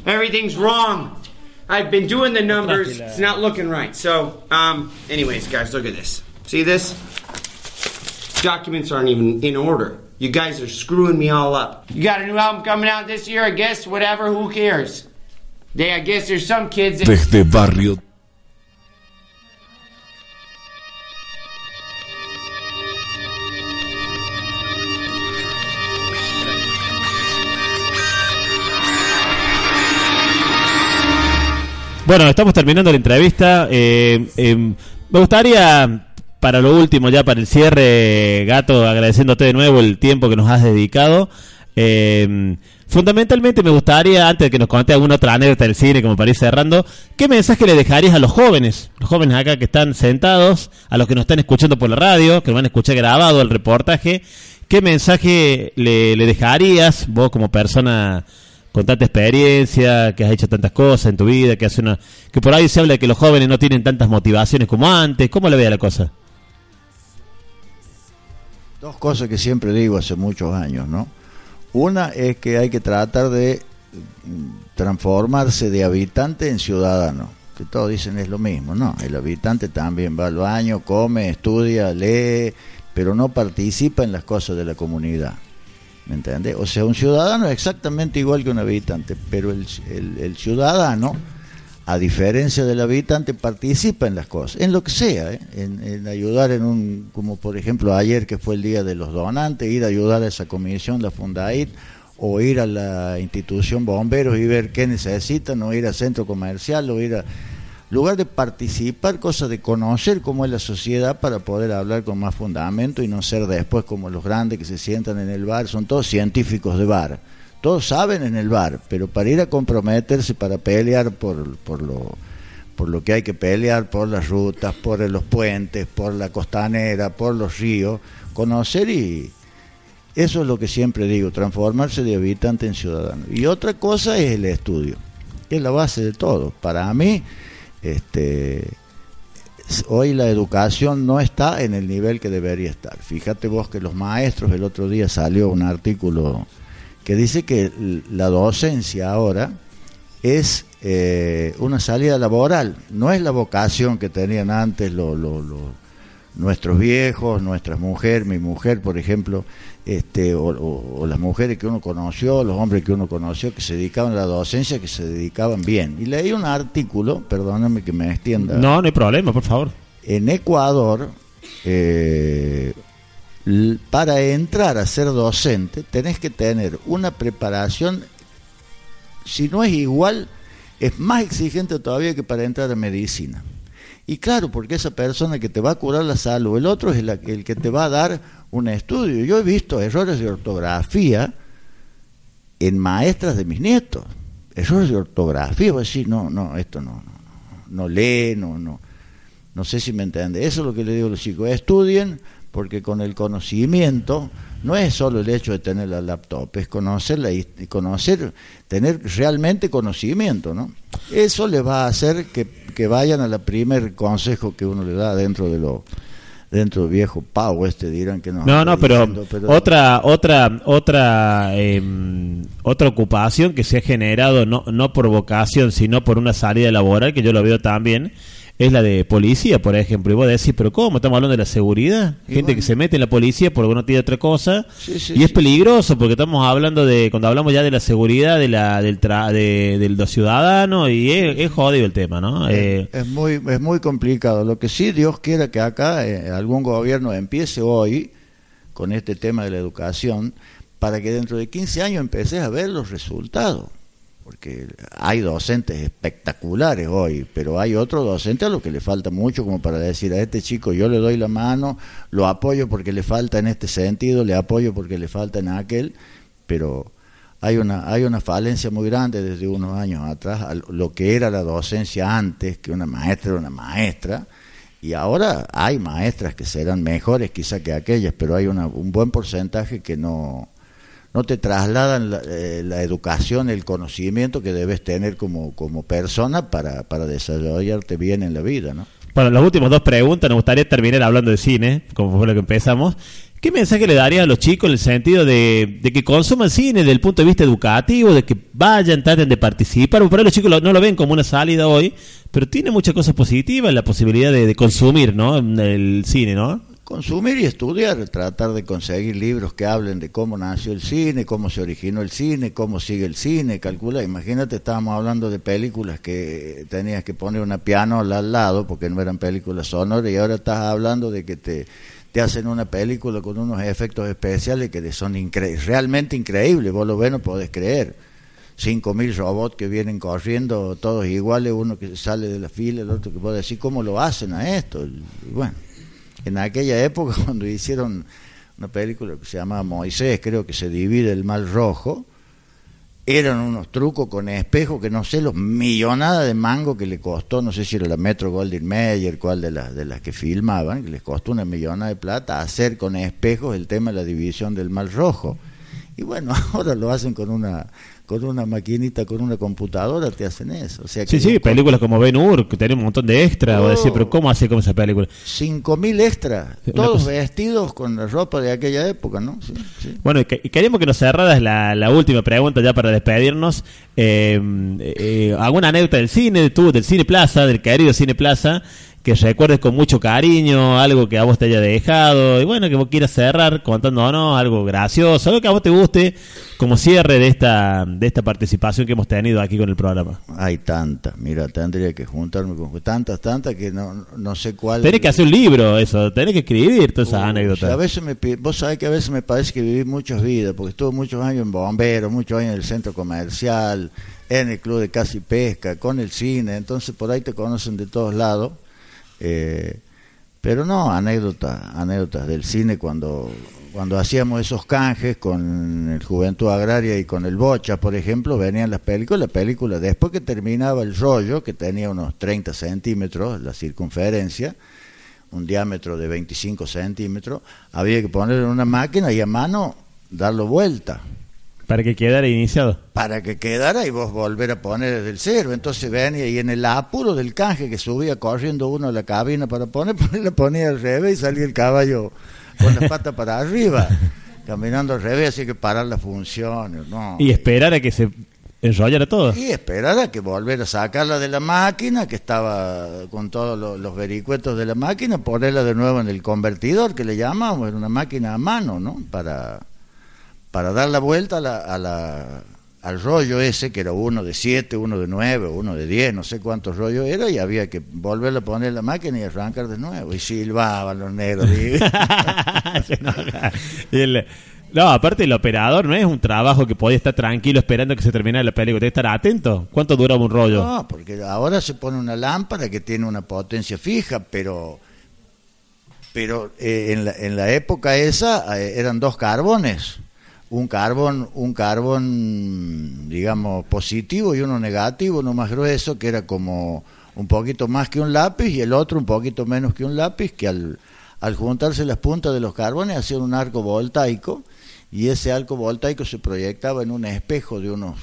Everything's wrong. I've been doing the numbers. It's not looking right. So, um, anyways, guys, look at this. See this? Documents aren't even in order. You guys are screwing me all up. You got a new album coming out this year, I guess. Whatever. Who cares? They, I guess there's some kids that. Desde Barrio Bueno, estamos terminando la entrevista. Eh, eh, me gustaría, para lo último, ya para el cierre, Gato, agradeciéndote de nuevo el tiempo que nos has dedicado. Eh, fundamentalmente me gustaría, antes de que nos conté alguna otra anécdota del cine, como para ir cerrando, ¿qué mensaje le dejarías a los jóvenes? Los jóvenes acá que están sentados, a los que nos están escuchando por la radio, que van a escuchar grabado el reportaje. ¿Qué mensaje le, le dejarías vos como persona con tanta experiencia, que has hecho tantas cosas en tu vida, que hace una, que por ahí se habla de que los jóvenes no tienen tantas motivaciones como antes. ¿Cómo le ve la cosa? Dos cosas que siempre digo hace muchos años, ¿no? Una es que hay que tratar de mm, transformarse de habitante en ciudadano, que todos dicen es lo mismo, ¿no? El habitante también va al baño, come, estudia, lee, pero no participa en las cosas de la comunidad. ¿Me entiendes? O sea, un ciudadano es exactamente igual que un habitante, pero el, el- ciudadano a diferencia del habitante, participa en las cosas, en lo que sea, ¿eh? en, en ayudar en un, como por ejemplo ayer que fue el día de los donantes, ir a ayudar a esa comisión, la Fundaid, o ir a la institución bomberos y ver qué necesitan, o ir al centro comercial, o ir a lugar de participar, cosa de conocer cómo es la sociedad para poder hablar con más fundamento y no ser después como los grandes que se sientan en el bar, son todos científicos de bar, todos saben en el bar, pero para ir a comprometerse, para pelear por, por lo por lo que hay que pelear, por las rutas, por los puentes, por la costanera, por los ríos, conocer y eso es lo que siempre digo, transformarse de habitante en ciudadano. Y otra cosa es el estudio, que es la base de todo. Para mí, este, hoy la educación no está en el nivel que debería estar. Fíjate vos que los maestros, el otro día salió un artículo que dice que la docencia ahora es eh, una salida laboral, no es la vocación que tenían antes lo- lo- lo- nuestros viejos, nuestras mujeres, mi mujer, por ejemplo, este, o, o- o las mujeres que uno conoció, los hombres que uno conoció, que se dedicaban a la docencia, que se dedicaban bien. Y leí un artículo, perdóname que me extienda. No, no hay problema, por favor. En Ecuador, eh, para entrar a ser docente, tenés que tener una preparación, si no es igual, es más exigente todavía que para entrar a medicina. Y claro, porque esa persona que te va a curar la salud, el otro es el que te va a dar un estudio. Yo he visto errores de ortografía en maestras de mis nietos. Errores de ortografía, voy a decir, no, no, esto no, no, no, no lee, no, no. No sé si me entiende. Eso es lo que le digo a los chicos. Estudien, porque con el conocimiento no es solo el hecho de tener la laptop, es conocerla y conocer, tener realmente conocimiento, ¿no? Eso les va a hacer que, que vayan a la primer consejo que uno le da dentro de lo dentro del viejo pavo este dirán que no No, no, pero, diciendo, otra otra otra em, otra ocupación que se ha generado no no por vocación, sino por una salida laboral que yo lo veo también es la de policía, por ejemplo. Y vos decís, pero ¿cómo? Estamos hablando de la seguridad. Y Gente bueno. que se mete en la policía porque no tiene otra cosa. Sí, sí, y es sí. peligroso porque estamos hablando de, cuando hablamos ya de la seguridad de la, del tra- de, de los ciudadanos y es, es jodido el tema, ¿no? Eh, es muy es muy complicado. Lo que sí Dios quiera que acá eh, algún gobierno empiece hoy con este tema de la educación para que dentro de 15 años empeces a ver los resultados. Porque hay docentes espectaculares hoy, pero hay otros docentes a los que le falta mucho como para decir a este chico yo le doy la mano, lo apoyo porque le falta en este sentido, le apoyo porque le falta en aquel, pero hay una hay una falencia muy grande desde unos años atrás a lo que era la docencia antes que una maestra era una maestra y ahora hay maestras que serán mejores quizá que aquellas pero hay una, un buen porcentaje que no no te trasladan la, eh, la educación el conocimiento que debes tener como como persona para para desarrollarte bien en la vida no Bueno, las últimas dos preguntas, nos gustaría terminar hablando de cine, como fue lo que empezamos. ¿Qué mensaje le daría a los chicos en el sentido de, de que consuman cine desde el punto de vista educativo, de que vayan, traten de participar? Por ahí los chicos lo- no lo ven como una salida hoy, pero tiene muchas cosas positivas la posibilidad de, de consumir ¿no? el cine, ¿no? Consumir y estudiar, tratar de conseguir libros que hablen de cómo nació el cine, cómo se originó el cine, cómo sigue el cine, calcula, imagínate, estábamos hablando de películas que tenías que poner una pianola al lado porque no eran películas sonoras y ahora estás hablando de que te, te hacen una película con unos efectos especiales que son realmente increíbles, vos lo ves no podés creer. Cinco mil robots que vienen corriendo, todos iguales, uno que sale de la fila, el otro que puede decir cómo lo hacen a esto. Bueno, en aquella época (laughs) cuando hicieron una película que se llamaba Moisés, creo que se divide el mal rojo, eran unos trucos con espejo que no sé los millonadas de mango que le costó, no sé si era la Metro Golden Mayer, cuál de las de las que filmaban, que les costó una millonada de plata hacer con espejos el tema de la división del mal rojo. Y bueno, (laughs) ahora lo hacen con una con una maquinita, con una computadora, te hacen eso. O sea que Sí, sí, películas como Ben Hur, que tienen un montón de extra. Vos decís, pero ¿cómo hace como esa película? cinco mil extras, Una todos vestidos con la ropa de aquella época, ¿no? Sí, sí. Bueno, y, que- y queremos que nos cerraras la, la última pregunta ya para despedirnos. Eh, eh, ¿Alguna anécdota del cine, tú, del Cine Plaza, del querido Cine Plaza? Que recuerdes con mucho cariño, algo que a vos te haya dejado, y bueno, que vos quieras cerrar contándonos algo gracioso, algo que a vos te guste como cierre de esta, de esta participación que hemos tenido aquí con el programa. Hay tantas, mira, tendría que juntarme con tantas, tantas que no, no sé cuál. Tenés que hacer un libro, eso, tenés que escribir todas esas Uy, anécdotas. a veces me, vos sabés que a veces me parece que viví muchas vidas, porque estuve muchos años en bombero, muchos años en el centro comercial, en el club de casi pesca, con el cine, entonces por ahí te conocen de todos lados. Eh, pero no, anécdotas, anécdotas del cine cuando, cuando hacíamos esos canjes con el Juventud Agraria y con el Bocha, por ejemplo, venían las películas, la película, después que terminaba el rollo, que tenía unos 30 centímetros, la circunferencia, un diámetro de 25 centímetros, había que ponerlo en una máquina y a mano darlo vuelta Para que quedara iniciado. para que quedara y vos volver a poner desde el cero. Entonces venía y en el apuro del canje que subía corriendo uno a la cabina para poner, (laughs) le ponía al revés y salía el caballo con las patas para arriba, (laughs) caminando al revés, así que parar las funciones. No. Y esperar a que se enrollara todo. Y esperar a que volver a sacarla de la máquina, que estaba con todos los, los vericuetos de la máquina, ponerla de nuevo en el convertidor, que le llamamos, era una máquina a mano, ¿no? Para, para dar la vuelta a la, a la- al rollo ese, que era uno de siete, uno de nueve, uno de diez, no sé cuántos rollos era, y había que volverle a poner la máquina y arrancar de nuevo. Y silbaban los negros. digo. (laughs) Y el- no, aparte el operador no es un trabajo que podía estar tranquilo esperando que se terminara la película. Tiene que estar atento. ¿Cuánto duraba un rollo? No, porque ahora se pone una lámpara que tiene una potencia fija, pero pero eh, en, la, en la época esa eh, eran dos carbones, un carbón un carbón digamos positivo y uno negativo, uno más grueso que era como un poquito más que un lápiz y el otro un poquito menos que un lápiz que al al juntarse las puntas de los carbones hacían un arco voltaico y ese arco voltaico se proyectaba en un espejo de unos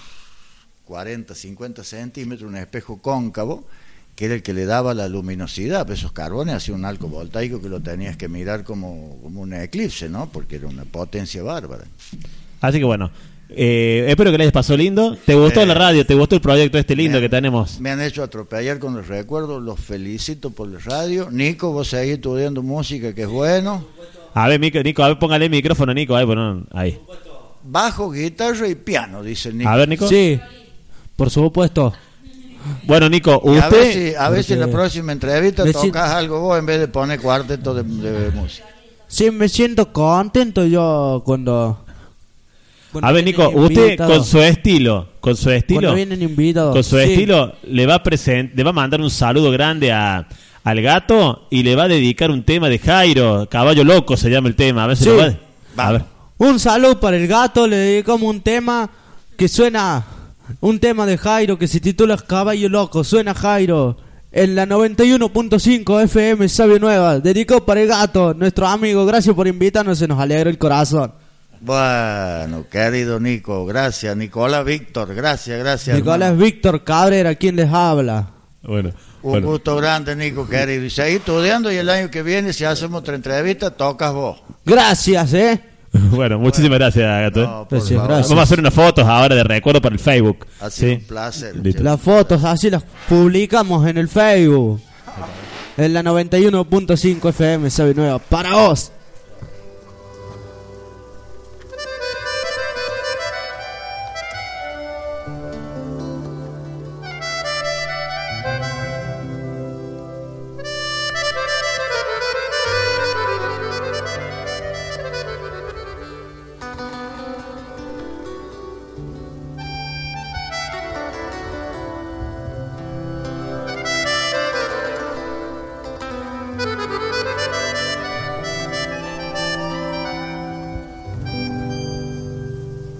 40, 50 centímetros, un espejo cóncavo, que era el que le daba la luminosidad. Pero esos carbones hacían un arco voltaico que lo tenías que mirar como, como un eclipse, ¿no? Porque era una potencia bárbara. Así que bueno, eh, espero que les pasó lindo. ¿Te gustó Eh, la radio? ¿Te gustó el proyecto este lindo que tenemos? Me han hecho atropellar con los recuerdos, los felicito por la radio. Nico, vos seguís estudiando música, que es bueno. A ver, Mico- Nico, a ver, póngale el micrófono, Nico. Ahí, bueno, ahí. Bajo, guitarra y piano, dice Nico. A ver, Nico. Sí, por supuesto. Bueno, Nico, Y a usted... ver si, a ver si en la Porque- próxima entrevista tocas algo vos en vez de poner cuarteto de, de música. Sí, me siento contento yo cuando... A ver, Nico, usted con su estilo, con su estilo, con su sí. estilo, le va a present, le va a mandar un saludo grande a al gato y le va a dedicar un tema de Jairo, Caballo Loco se llama el tema, a ver si Sí. lo va a- A ver. Un saludo para el gato, le dedicamos un tema que suena, un tema de Jairo que se titula Caballo Loco, suena Jairo, en la 91.5 FM Sabio Nueva, dedicado para el gato, nuestro amigo, gracias por invitarnos, se nos alegra el corazón. Bueno, querido Nico, gracias. Nicolás Víctor, gracias, gracias. Nicolás hermano. Víctor Cabrera, quien les habla. Bueno, Un gusto grande, Nico, querido. Y seguí estudiando y el año que viene, si hacemos otra entrevista, tocas vos. Gracias, eh. (laughs) Bueno, muchísimas gracias, gato. No, por Gracias, gracias. Vamos a hacer unas fotos ahora de recuerdo para el Facebook. Ha sido ¿sí? un placer. Listo. Las fotos así las publicamos en el Facebook. En la 91.5 FM Sabio Nueva. Para vos.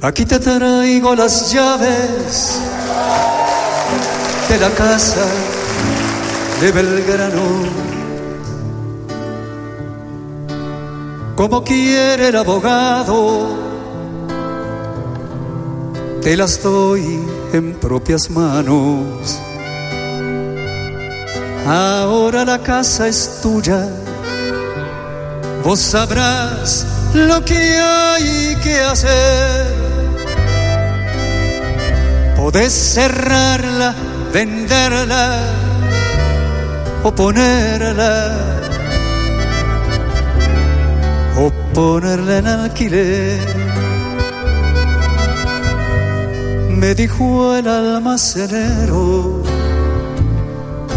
Aquí te traigo las llaves de la casa de Belgrano. Como quiere el abogado, te las doy en propias manos. Ahora la casa es tuya, vos sabrás lo que hay que hacer. Podés cerrarla, venderla o ponerla o ponerla en alquiler. Me dijo el almacenero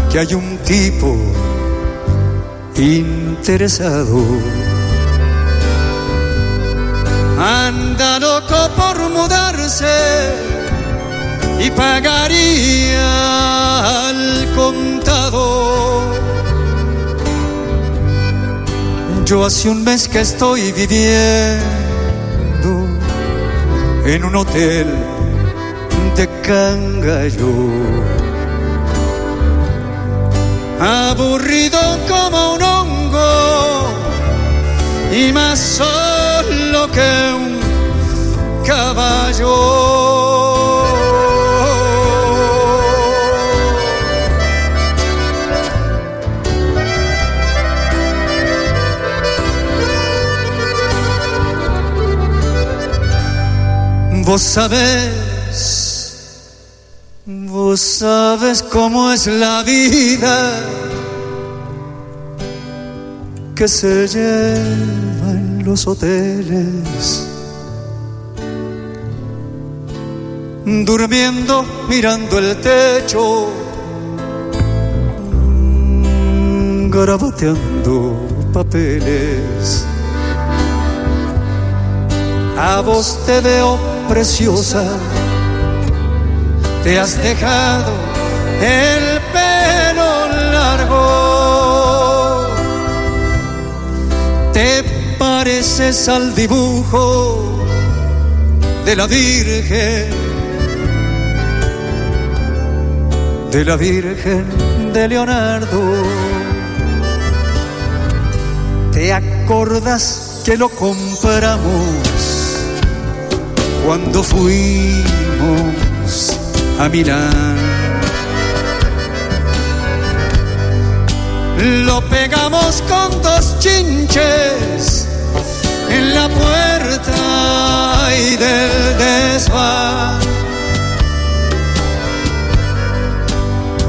que hay un tipo interesado. Anda loco por mudarse y pagaría al contado. Yo hace un mes que estoy viviendo en un hotel de Cangallo. Aburrido como un hongo y más solo que un caballo. Vos sabés, vos sabes cómo es la vida que se lleva en los hoteles. Durmiendo, mirando el techo, garabateando papeles. A vos te veo preciosa, te has dejado el pelo largo, te pareces al dibujo de la Virgen, de la Virgen de Leonardo. ¿Te acordas que lo compramos? Cuando fuimos a Milán. Lo pegamos con dos chinches en la puerta y del desván.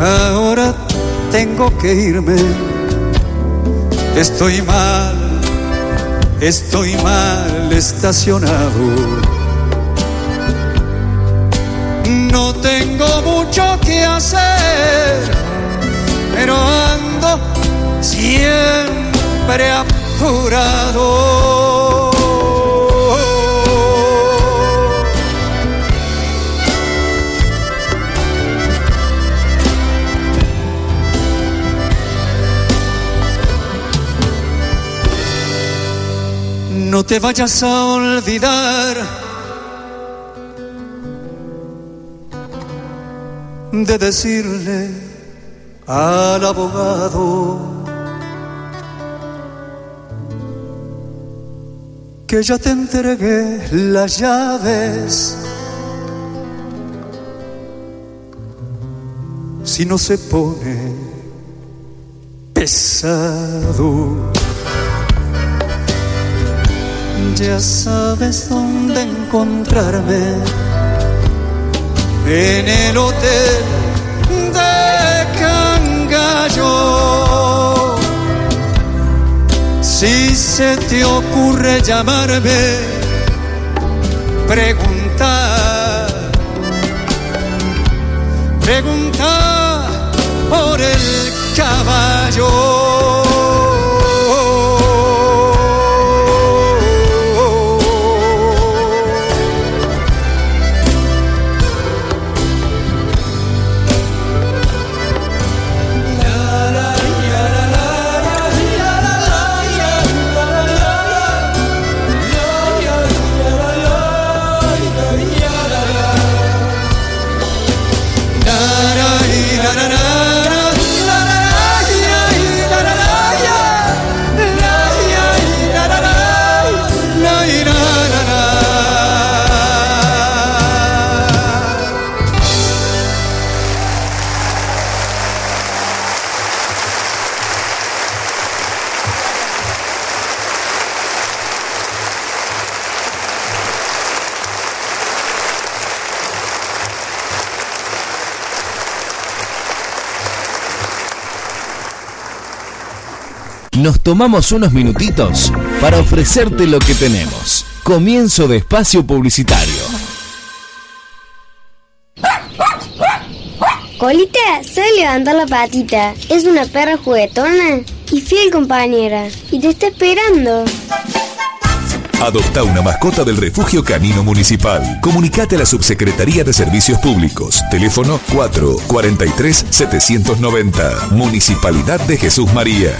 Ahora tengo que irme, estoy mal, estoy mal estacionado. No tengo mucho que hacer, pero ando siempre apurado. No te vayas a olvidar de decirle al abogado. Que ya te entregué las llaves. Si no se pone pesado, ya sabes dónde encontrarme en el hotel de Cangallo. Si se te ocurre llamarme, pregunta, pregunta por el caballo. Nos tomamos unos minutitos para ofrecerte lo que tenemos. Comienzo de espacio publicitario. Colita, sabe levantar la patita. Es una perra juguetona y fiel compañera. Y te está esperando. Adopta una mascota del Refugio Canino Municipal. Comunicate a la Subsecretaría de Servicios Públicos. Teléfono 443 790. Municipalidad de Jesús María.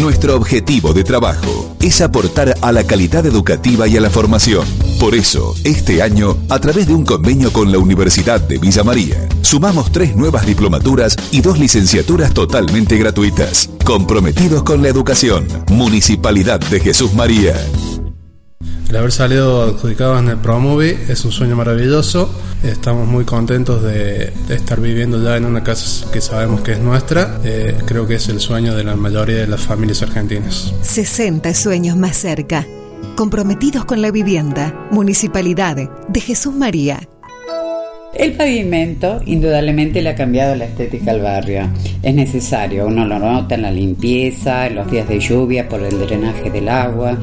Nuestro objetivo de trabajo es aportar a la calidad educativa y a la formación. Por eso, este año, a través de un convenio con la Universidad de Villa María, sumamos tres nuevas diplomaturas y dos licenciaturas totalmente gratuitas. Comprometidos con la educación. Municipalidad de Jesús María. El haber salido adjudicados en el Promove es un sueño maravilloso. Estamos muy contentos de, de estar viviendo ya en una casa que sabemos que es nuestra. Eh, creo que es el sueño de la mayoría de las familias argentinas. 60 sueños más cerca. Comprometidos con la vivienda. Municipalidad de Jesús María. El pavimento indudablemente le ha cambiado la estética al barrio. Es necesario, uno lo nota en la limpieza, en los días de lluvia por el drenaje del agua.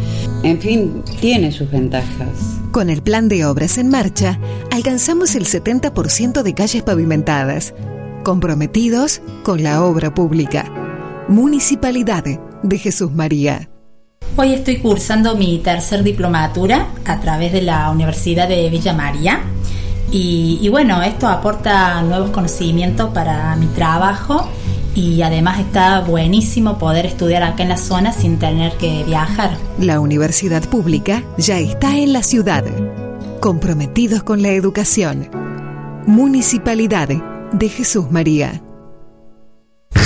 En fin, tiene sus ventajas. Con el plan de obras en marcha, alcanzamos el 70% de calles pavimentadas. Comprometidos con la obra pública. Municipalidad de Jesús María. Hoy estoy cursando mi tercer diplomatura a través de la Universidad de Villa María. Y, y bueno, esto aporta nuevos conocimientos para mi trabajo y además está buenísimo poder estudiar acá en la zona sin tener que viajar. La universidad pública ya está en la ciudad. Comprometidos con la educación. Municipalidad de Jesús María.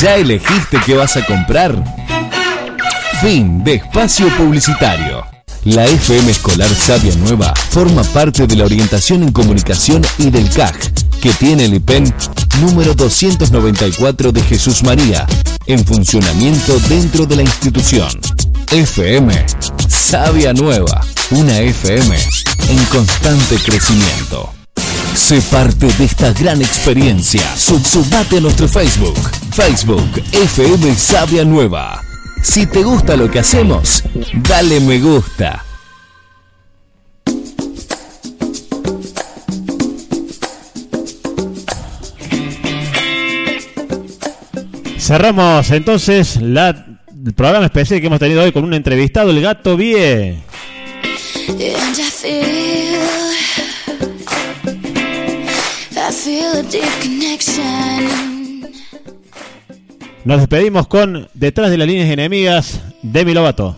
¿Ya elegiste qué vas a comprar? Fin de espacio publicitario. La FM Escolar Sabia Nueva forma parte de la orientación en comunicación y del CAG, que tiene el IPEN número 294 de Jesús María, en funcionamiento dentro de la institución. FM Sabia Nueva, una FM en constante crecimiento. Sé parte de esta gran experiencia. Sub sumate a nuestro Facebook. Facebook FM Sabia Nueva. Si te gusta lo que hacemos, dale me gusta. Cerramos entonces la, el programa especial que hemos tenido hoy con un entrevistado, el gato Vie. I feel a deep connection. Nos despedimos con Detrás de las líneas enemigas, Demi Lovato.